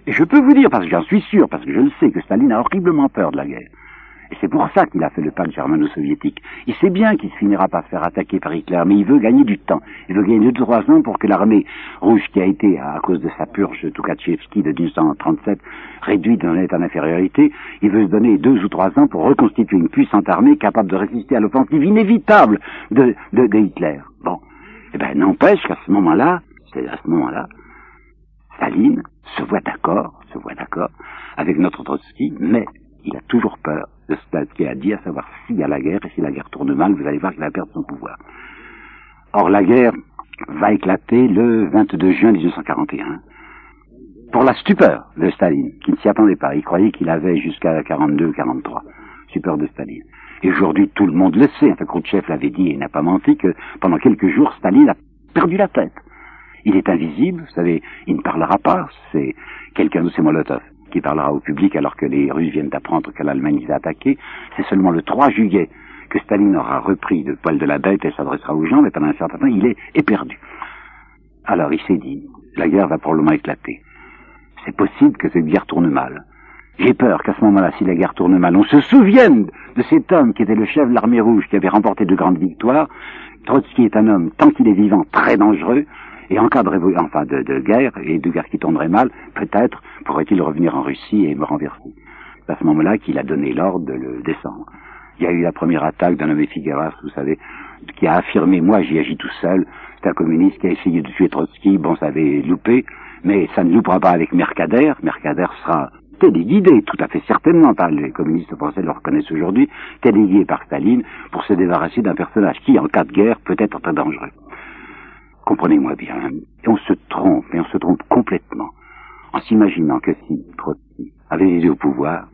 Et je peux vous dire, parce que j'en suis sûr, parce que je le sais, que Staline a horriblement peur de la guerre. Et c'est pour ça qu'il a fait le pacte germano-soviétique. Il sait bien qu'il finira par faire attaquer par Hitler, mais il veut gagner du temps. Il veut gagner deux trois ans pour que l'armée rouge, qui a été, à cause de sa purge Tukhatchevski de 1937, réduite dans état d'infériorité, il veut se donner deux ou trois ans pour reconstituer une puissante armée capable de résister à l'offensive inévitable de, de, de Hitler. Bon. Eh ben, n'empêche qu'à ce moment-là, c'est à ce moment-là, Staline se voit d'accord, se voit d'accord avec notre Trotsky, mais il a toujours peur de ce a dit, à savoir s'il y a la guerre, et si la guerre tourne mal, vous allez voir qu'il va perdre son pouvoir. Or, la guerre va éclater le 22 juin 1941. Pour la stupeur de Staline, qui ne s'y attendait pas. Il croyait qu'il avait jusqu'à 42-43. Stupeur de Staline. Et aujourd'hui, tout le monde le sait. Enfin, Khrouchtchev l'avait dit et n'a pas menti que pendant quelques jours, Staline a perdu la tête. Il est invisible, vous savez, il ne parlera pas. C'est quelqu'un de ses Molotov qui parlera au public alors que les Russes viennent d'apprendre que l'Allemagne les a attaqués. C'est seulement le 3 juillet que Staline aura repris le poil de la bête et s'adressera aux gens, mais pendant un certain temps, il est éperdu. Alors il s'est dit, la guerre va probablement éclater. C'est possible que cette guerre tourne mal. J'ai peur qu'à ce moment-là, si la guerre tourne mal, on se souvienne de cet homme qui était le chef de l'armée rouge, qui avait remporté de grandes victoires. Trotsky est un homme, tant qu'il est vivant, très dangereux. Et en cas de, enfin de, de guerre, et de guerre qui tournerait mal, peut-être pourrait-il revenir en Russie et me renverser. C'est à ce moment-là qu'il a donné l'ordre de le descendre. Il y a eu la première attaque d'un homme Figueras, vous savez, qui a affirmé, moi j'y agis tout seul, c'est un communiste qui a essayé de tuer Trotsky, bon ça avait loupé, mais ça ne loupera pas avec Mercader, Mercader sera téléguidé, tout à fait certainement par les communistes français le reconnaissent aujourd'hui, téléguidé par Staline pour se débarrasser d'un personnage qui, en cas de guerre, peut être très dangereux. Comprenez-moi bien, on se trompe, et on se trompe complètement, en s'imaginant que si Trotsky avait été au pouvoir,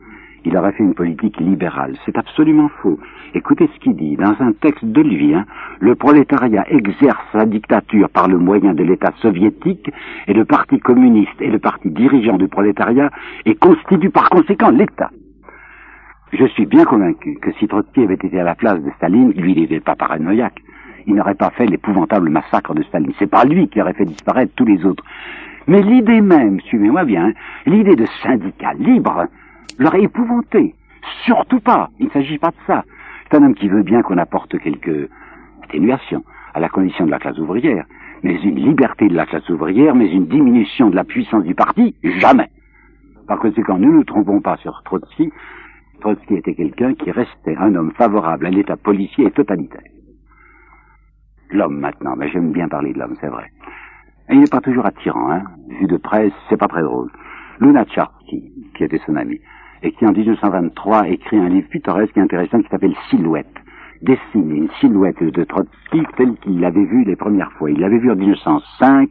il aurait fait une politique libérale. C'est absolument faux. Écoutez ce qu'il dit. Dans un texte de lui, hein, le prolétariat exerce sa dictature par le moyen de l'État soviétique et le Parti communiste et le parti dirigeant du prolétariat et constitue par conséquent l'État. Je suis bien convaincu que si Trotsky avait été à la place de Staline, lui, il n'était pas paranoïaque il n'aurait pas fait l'épouvantable massacre de Staline. C'est pas lui qui aurait fait disparaître tous les autres. Mais l'idée même, suivez-moi bien, l'idée de syndicat libre l'aurait épouvanté. Surtout pas. Il ne s'agit pas de ça. C'est un homme qui veut bien qu'on apporte quelques atténuations à la condition de la classe ouvrière. Mais une liberté de la classe ouvrière, mais une diminution de la puissance du parti, jamais. Par conséquent, nous ne nous trompons pas sur Trotsky. Trotsky était quelqu'un qui restait un homme favorable à l'état policier et totalitaire. L'homme maintenant, mais j'aime bien parler de l'homme, c'est vrai. Et il n'est pas toujours attirant, hein. Vu de presse, c'est pas très drôle. Lunacharsky, qui était son ami, et qui en 1923 écrit un livre pittoresque et intéressant qui s'appelle Silhouette. Dessine une silhouette de Trotsky telle qu'il l'avait vue les premières fois. Il l'avait vue en 1905,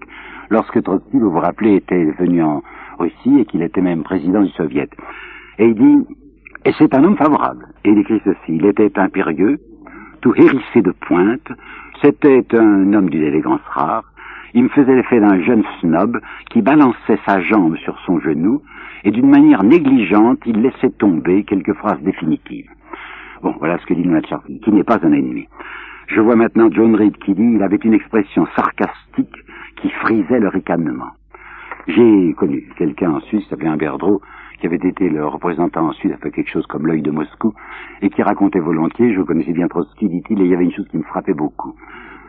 lorsque Trotsky, vous vous rappelez, était venu en Russie et qu'il était même président du Soviet. Et il dit, et c'est un homme favorable. Et il écrit ceci, il était impérieux, tout hérissé de pointe, c'était un homme d'une élégance rare, il me faisait l'effet d'un jeune snob qui balançait sa jambe sur son genou et d'une manière négligente, il laissait tomber quelques phrases définitives. Bon, voilà ce que dit Charlie, qui n'est pas un ennemi. Je vois maintenant John Reed qui dit il avait une expression sarcastique qui frisait le ricanement. J'ai connu quelqu'un en Suisse, s'appelait un Berdreau, qui avait été le représentant en Suisse, quelque chose comme l'œil de Moscou, et qui racontait volontiers, je connaissais bien Trotsky, dit-il, et il y avait une chose qui me frappait beaucoup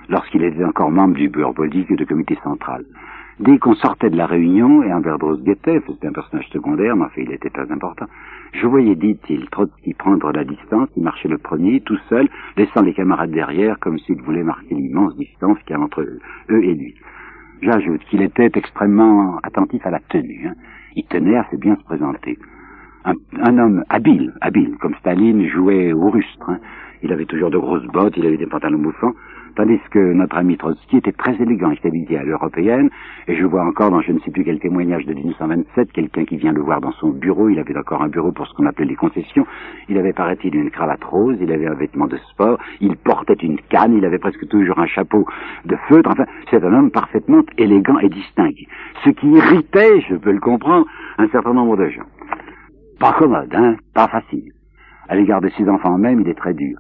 lorsqu'il était encore membre du bureau politique et du comité central. Dès qu'on sortait de la réunion, et un Verdros guettait, c'était un personnage secondaire, mais enfin il était très important, je voyais, dit-il, Trotsky prendre la distance, il marchait le premier, tout seul, laissant les camarades derrière, comme s'il voulait marquer l'immense distance qu'il y a entre eux et lui. J'ajoute qu'il était extrêmement attentif à la tenue. Hein. Il tenait à se bien se présenter. Un, homme habile, habile, comme Staline jouait au rustre. Hein. Il avait toujours de grosses bottes, il avait des pantalons bouffants, tandis que notre ami Trotsky était très élégant, il était à l'européenne, et je vois encore dans je ne sais plus quel témoignage de 1927, quelqu'un qui vient le voir dans son bureau, il avait encore un bureau pour ce qu'on appelait les concessions, il avait, paraît-il, une cravate rose, il avait un vêtement de sport, il portait une canne, il avait presque toujours un chapeau de feutre, enfin, c'est un homme parfaitement élégant et distingué. Ce qui irritait, je peux le comprendre, un certain nombre de gens. Pas commode, hein, pas facile. À l'égard de ses enfants même, il est très dur.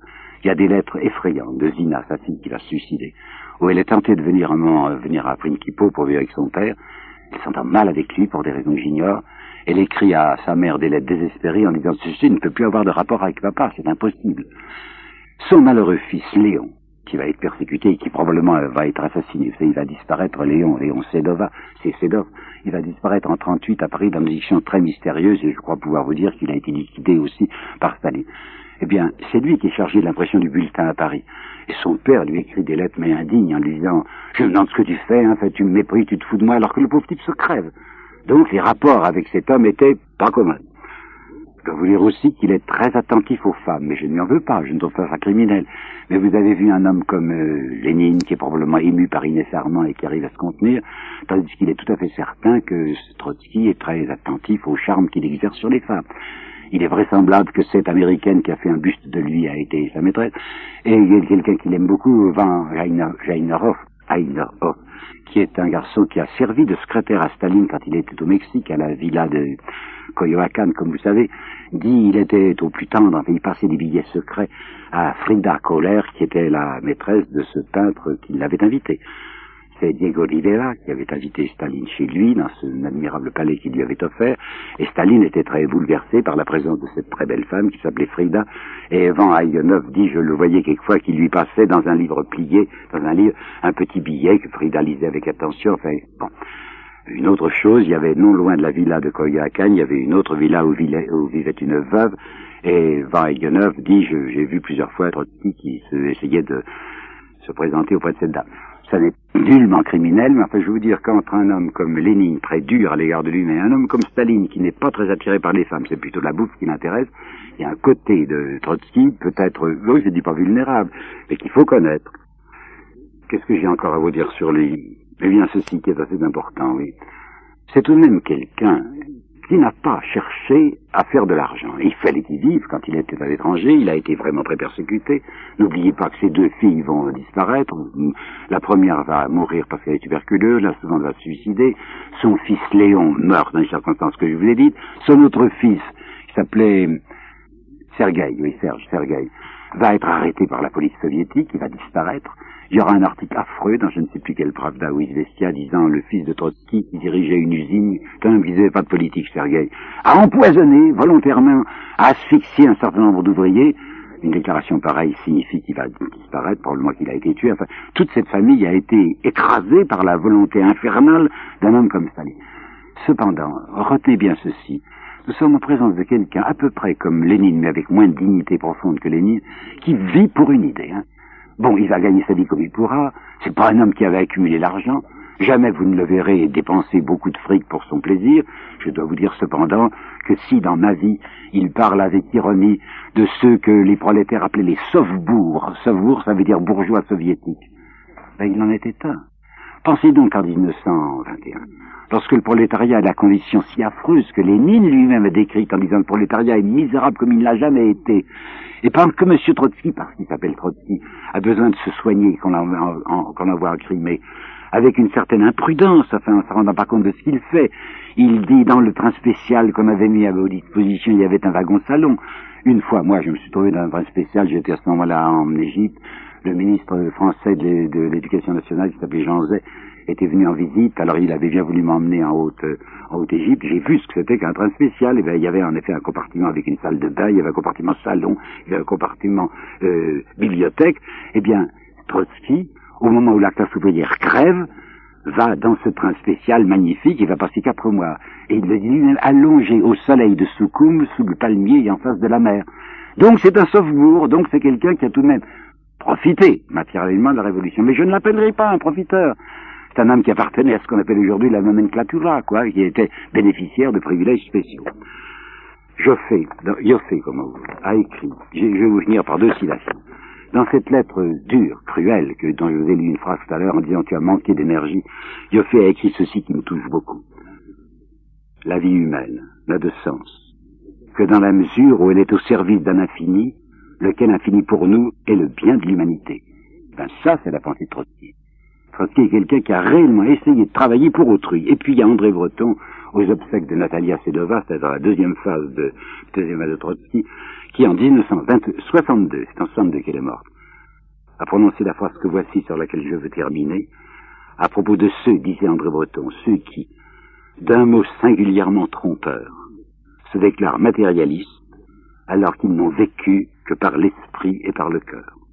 Il y a des lettres effrayantes de Zina, sa fille, qui va se suicider, où elle est tentée de venir un moment, euh, venir à Prinkipo pour vivre avec son père. Elle s'entend mal avec lui pour des raisons que j'ignore. Elle écrit à sa mère des lettres désespérées en disant ceci ne peut plus avoir de rapport avec papa, c'est impossible. Son malheureux fils Léon, qui va être persécuté et qui probablement euh, va être assassiné. il va disparaître, Léon, Léon Sedova, c'est Sedov, il va disparaître en 38 à Paris dans une position très mystérieuse et je crois pouvoir vous dire qu'il a été liquidé aussi par Staline. Eh bien, c'est lui qui est chargé de l'impression du bulletin à Paris. Et son père lui écrit des lettres mais indignes en lui disant Je me demande ce que tu fais, fait, tu me méprises, tu te fous de moi, alors que le pauvre type se crève. Donc les rapports avec cet homme étaient pas communs. Je dois vous dire aussi qu'il est très attentif aux femmes, mais je ne lui en veux pas, je ne trouve pas ça criminel. Mais vous avez vu un homme comme euh, Lénine, qui est probablement ému par Inès Armand et qui arrive à se contenir, tandis qu'il est tout à fait certain que Trotsky est très attentif au charme qu'il exerce sur les femmes. Il est vraisemblable que cette américaine qui a fait un buste de lui a été sa maîtresse. Et il y a quelqu'un qui l'aime beaucoup, Van Reinerhoff, qui est un garçon qui a servi de secrétaire à Staline quand il était au Mexique, à la villa de Coyoacán, comme vous savez, dit il était au plus tendre, il passait des billets secrets à Frida Kohler, qui était la maîtresse de ce peintre qui l'avait invité c'est Diego Rivera qui avait invité Staline chez lui dans ce admirable palais qu'il lui avait offert, et Staline était très bouleversé par la présence de cette très belle femme qui s'appelait Frida, et Van Eygenhoff dit, je le voyais quelquefois, qu'il lui passait dans un livre plié, dans un livre, un petit billet que Frida lisait avec attention, enfin, bon. Une autre chose, il y avait non loin de la villa de Coyoacán, il y avait une autre villa où, vivait une veuve, et Van Eygenhoff dit, j'ai vu plusieurs fois Trotsky qui essayait de se présenter auprès de cette dame ça n'est nullement criminel, mais enfin je veux vous dire qu'entre un homme comme Lénine, très dur à l'égard de lui, mais un homme comme Staline, qui n'est pas très attiré par les femmes, c'est plutôt la bouffe qui l'intéresse, il y a un côté de Trotsky, peut-être, oui, je dis pas vulnérable, mais qu'il faut connaître. Qu'est-ce que j'ai encore à vous dire sur lui? Eh bien, ceci qui est assez important, oui. C'est tout de même quelqu'un qui n'a pas cherché à faire de l'argent. Il fallait qu'il vive quand il était à l'étranger, il a été vraiment très persécuté. N'oubliez pas que ses deux filles vont disparaître. La première va mourir parce qu'elle est tuberculeuse, la seconde va se suicider. Son fils Léon meurt dans les circonstances que je vous ai dites. Son autre fils, qui s'appelait Sergueï, oui Serge, Sergueï, va être arrêté par la police soviétique, il va disparaître. Il y aura un article affreux dans je ne sais plus quel Pravda ou Izvestia disant le fils de Trotsky qui dirigeait une usine, quand même qui pas de politique, Sergueï, a empoisonné volontairement, a asphyxié un certain nombre d'ouvriers Une déclaration pareille signifie qu'il va disparaître, probablement qu'il a été tué. Enfin, toute cette famille a été écrasée par la volonté infernale d'un homme comme Staline. Cependant, retenez bien ceci. Nous sommes en présence de quelqu'un à peu près comme Lénine, mais avec moins de dignité profonde que Lénine, qui vit pour une idée. Hein. Bon, il va gagner sa vie comme il pourra. C'est pas un homme qui avait accumulé l'argent. Jamais vous ne le verrez dépenser beaucoup de fric pour son plaisir. Je dois vous dire cependant que si dans ma vie il parle avec ironie de ceux que les prolétaires appelaient les sauvebourgs, sauvebourgs ça veut dire bourgeois soviétiques, ben il en était un. Pensez donc en 1921, lorsque le prolétariat a la condition si affreuse que Lénine lui-même a décrite en disant le prolétariat est misérable comme il ne l'a jamais été, et pendant que M. Trotsky, parce qu'il s'appelle Trotsky, a besoin de se soigner qu'on envoie en Crimée, avec une certaine imprudence, enfin, en ne se rendant pas compte de ce qu'il fait. Il dit dans le train spécial qu'on avait mis à vos dispositions, il y avait un wagon-salon. Une fois, moi, je me suis trouvé dans un train spécial, j'étais à ce moment-là en Égypte, le ministre français de l'éducation nationale, qui s'appelait Jean Zay, était venu en visite, alors il avait bien voulu m'emmener en haute, en haute Égypte, j'ai vu ce que c'était qu'un train spécial, et bien il y avait en effet un compartiment avec une salle de bain, il y avait un compartiment salon, il y avait un compartiment euh, bibliothèque, et eh bien, Trotsky, au moment où la classe ouvrière crève, va dans ce train spécial magnifique, il va passer quatre mois, et il le dit lui-même allongé au soleil de Soukoum, sous le palmier et en face de la mer. Donc c'est un sauvebourg, donc c'est quelqu'un qui a tout de même profité matériellement de la révolution. Mais je ne l'appellerai pas un profiteur. C'est un homme qui appartenait à ce qu'on appelle aujourd'hui la nomenclatura, quoi, qui était bénéficiaire de privilèges spéciaux. Joffé, Joffé, comme on a écrit, je vais vous finir par deux citations. Dans cette lettre dure, cruelle, que, dont je vous ai lu une phrase tout à l'heure en disant tu as manqué d'énergie, Yoffé a écrit ceci qui me touche beaucoup. La vie humaine n'a de sens que dans la mesure où elle est au service d'un infini, lequel infini pour nous est le bien de l'humanité. Ben ça, c'est la pensée de Trotsky. Trotsky est quelqu'un qui a réellement essayé de travailler pour autrui. Et puis il y a André Breton, aux obsèques de Natalia Sedova, c'est-à-dire la deuxième phase de, deuxième phase de Trotsky, qui en 1962, c'est en 62 qu'elle est morte, a prononcé la phrase que voici sur laquelle je veux terminer, à propos de ceux, disait André Breton, ceux qui, d'un mot singulièrement trompeur, se déclarent matérialistes alors qu'ils n'ont vécu que par l'esprit et par le cœur.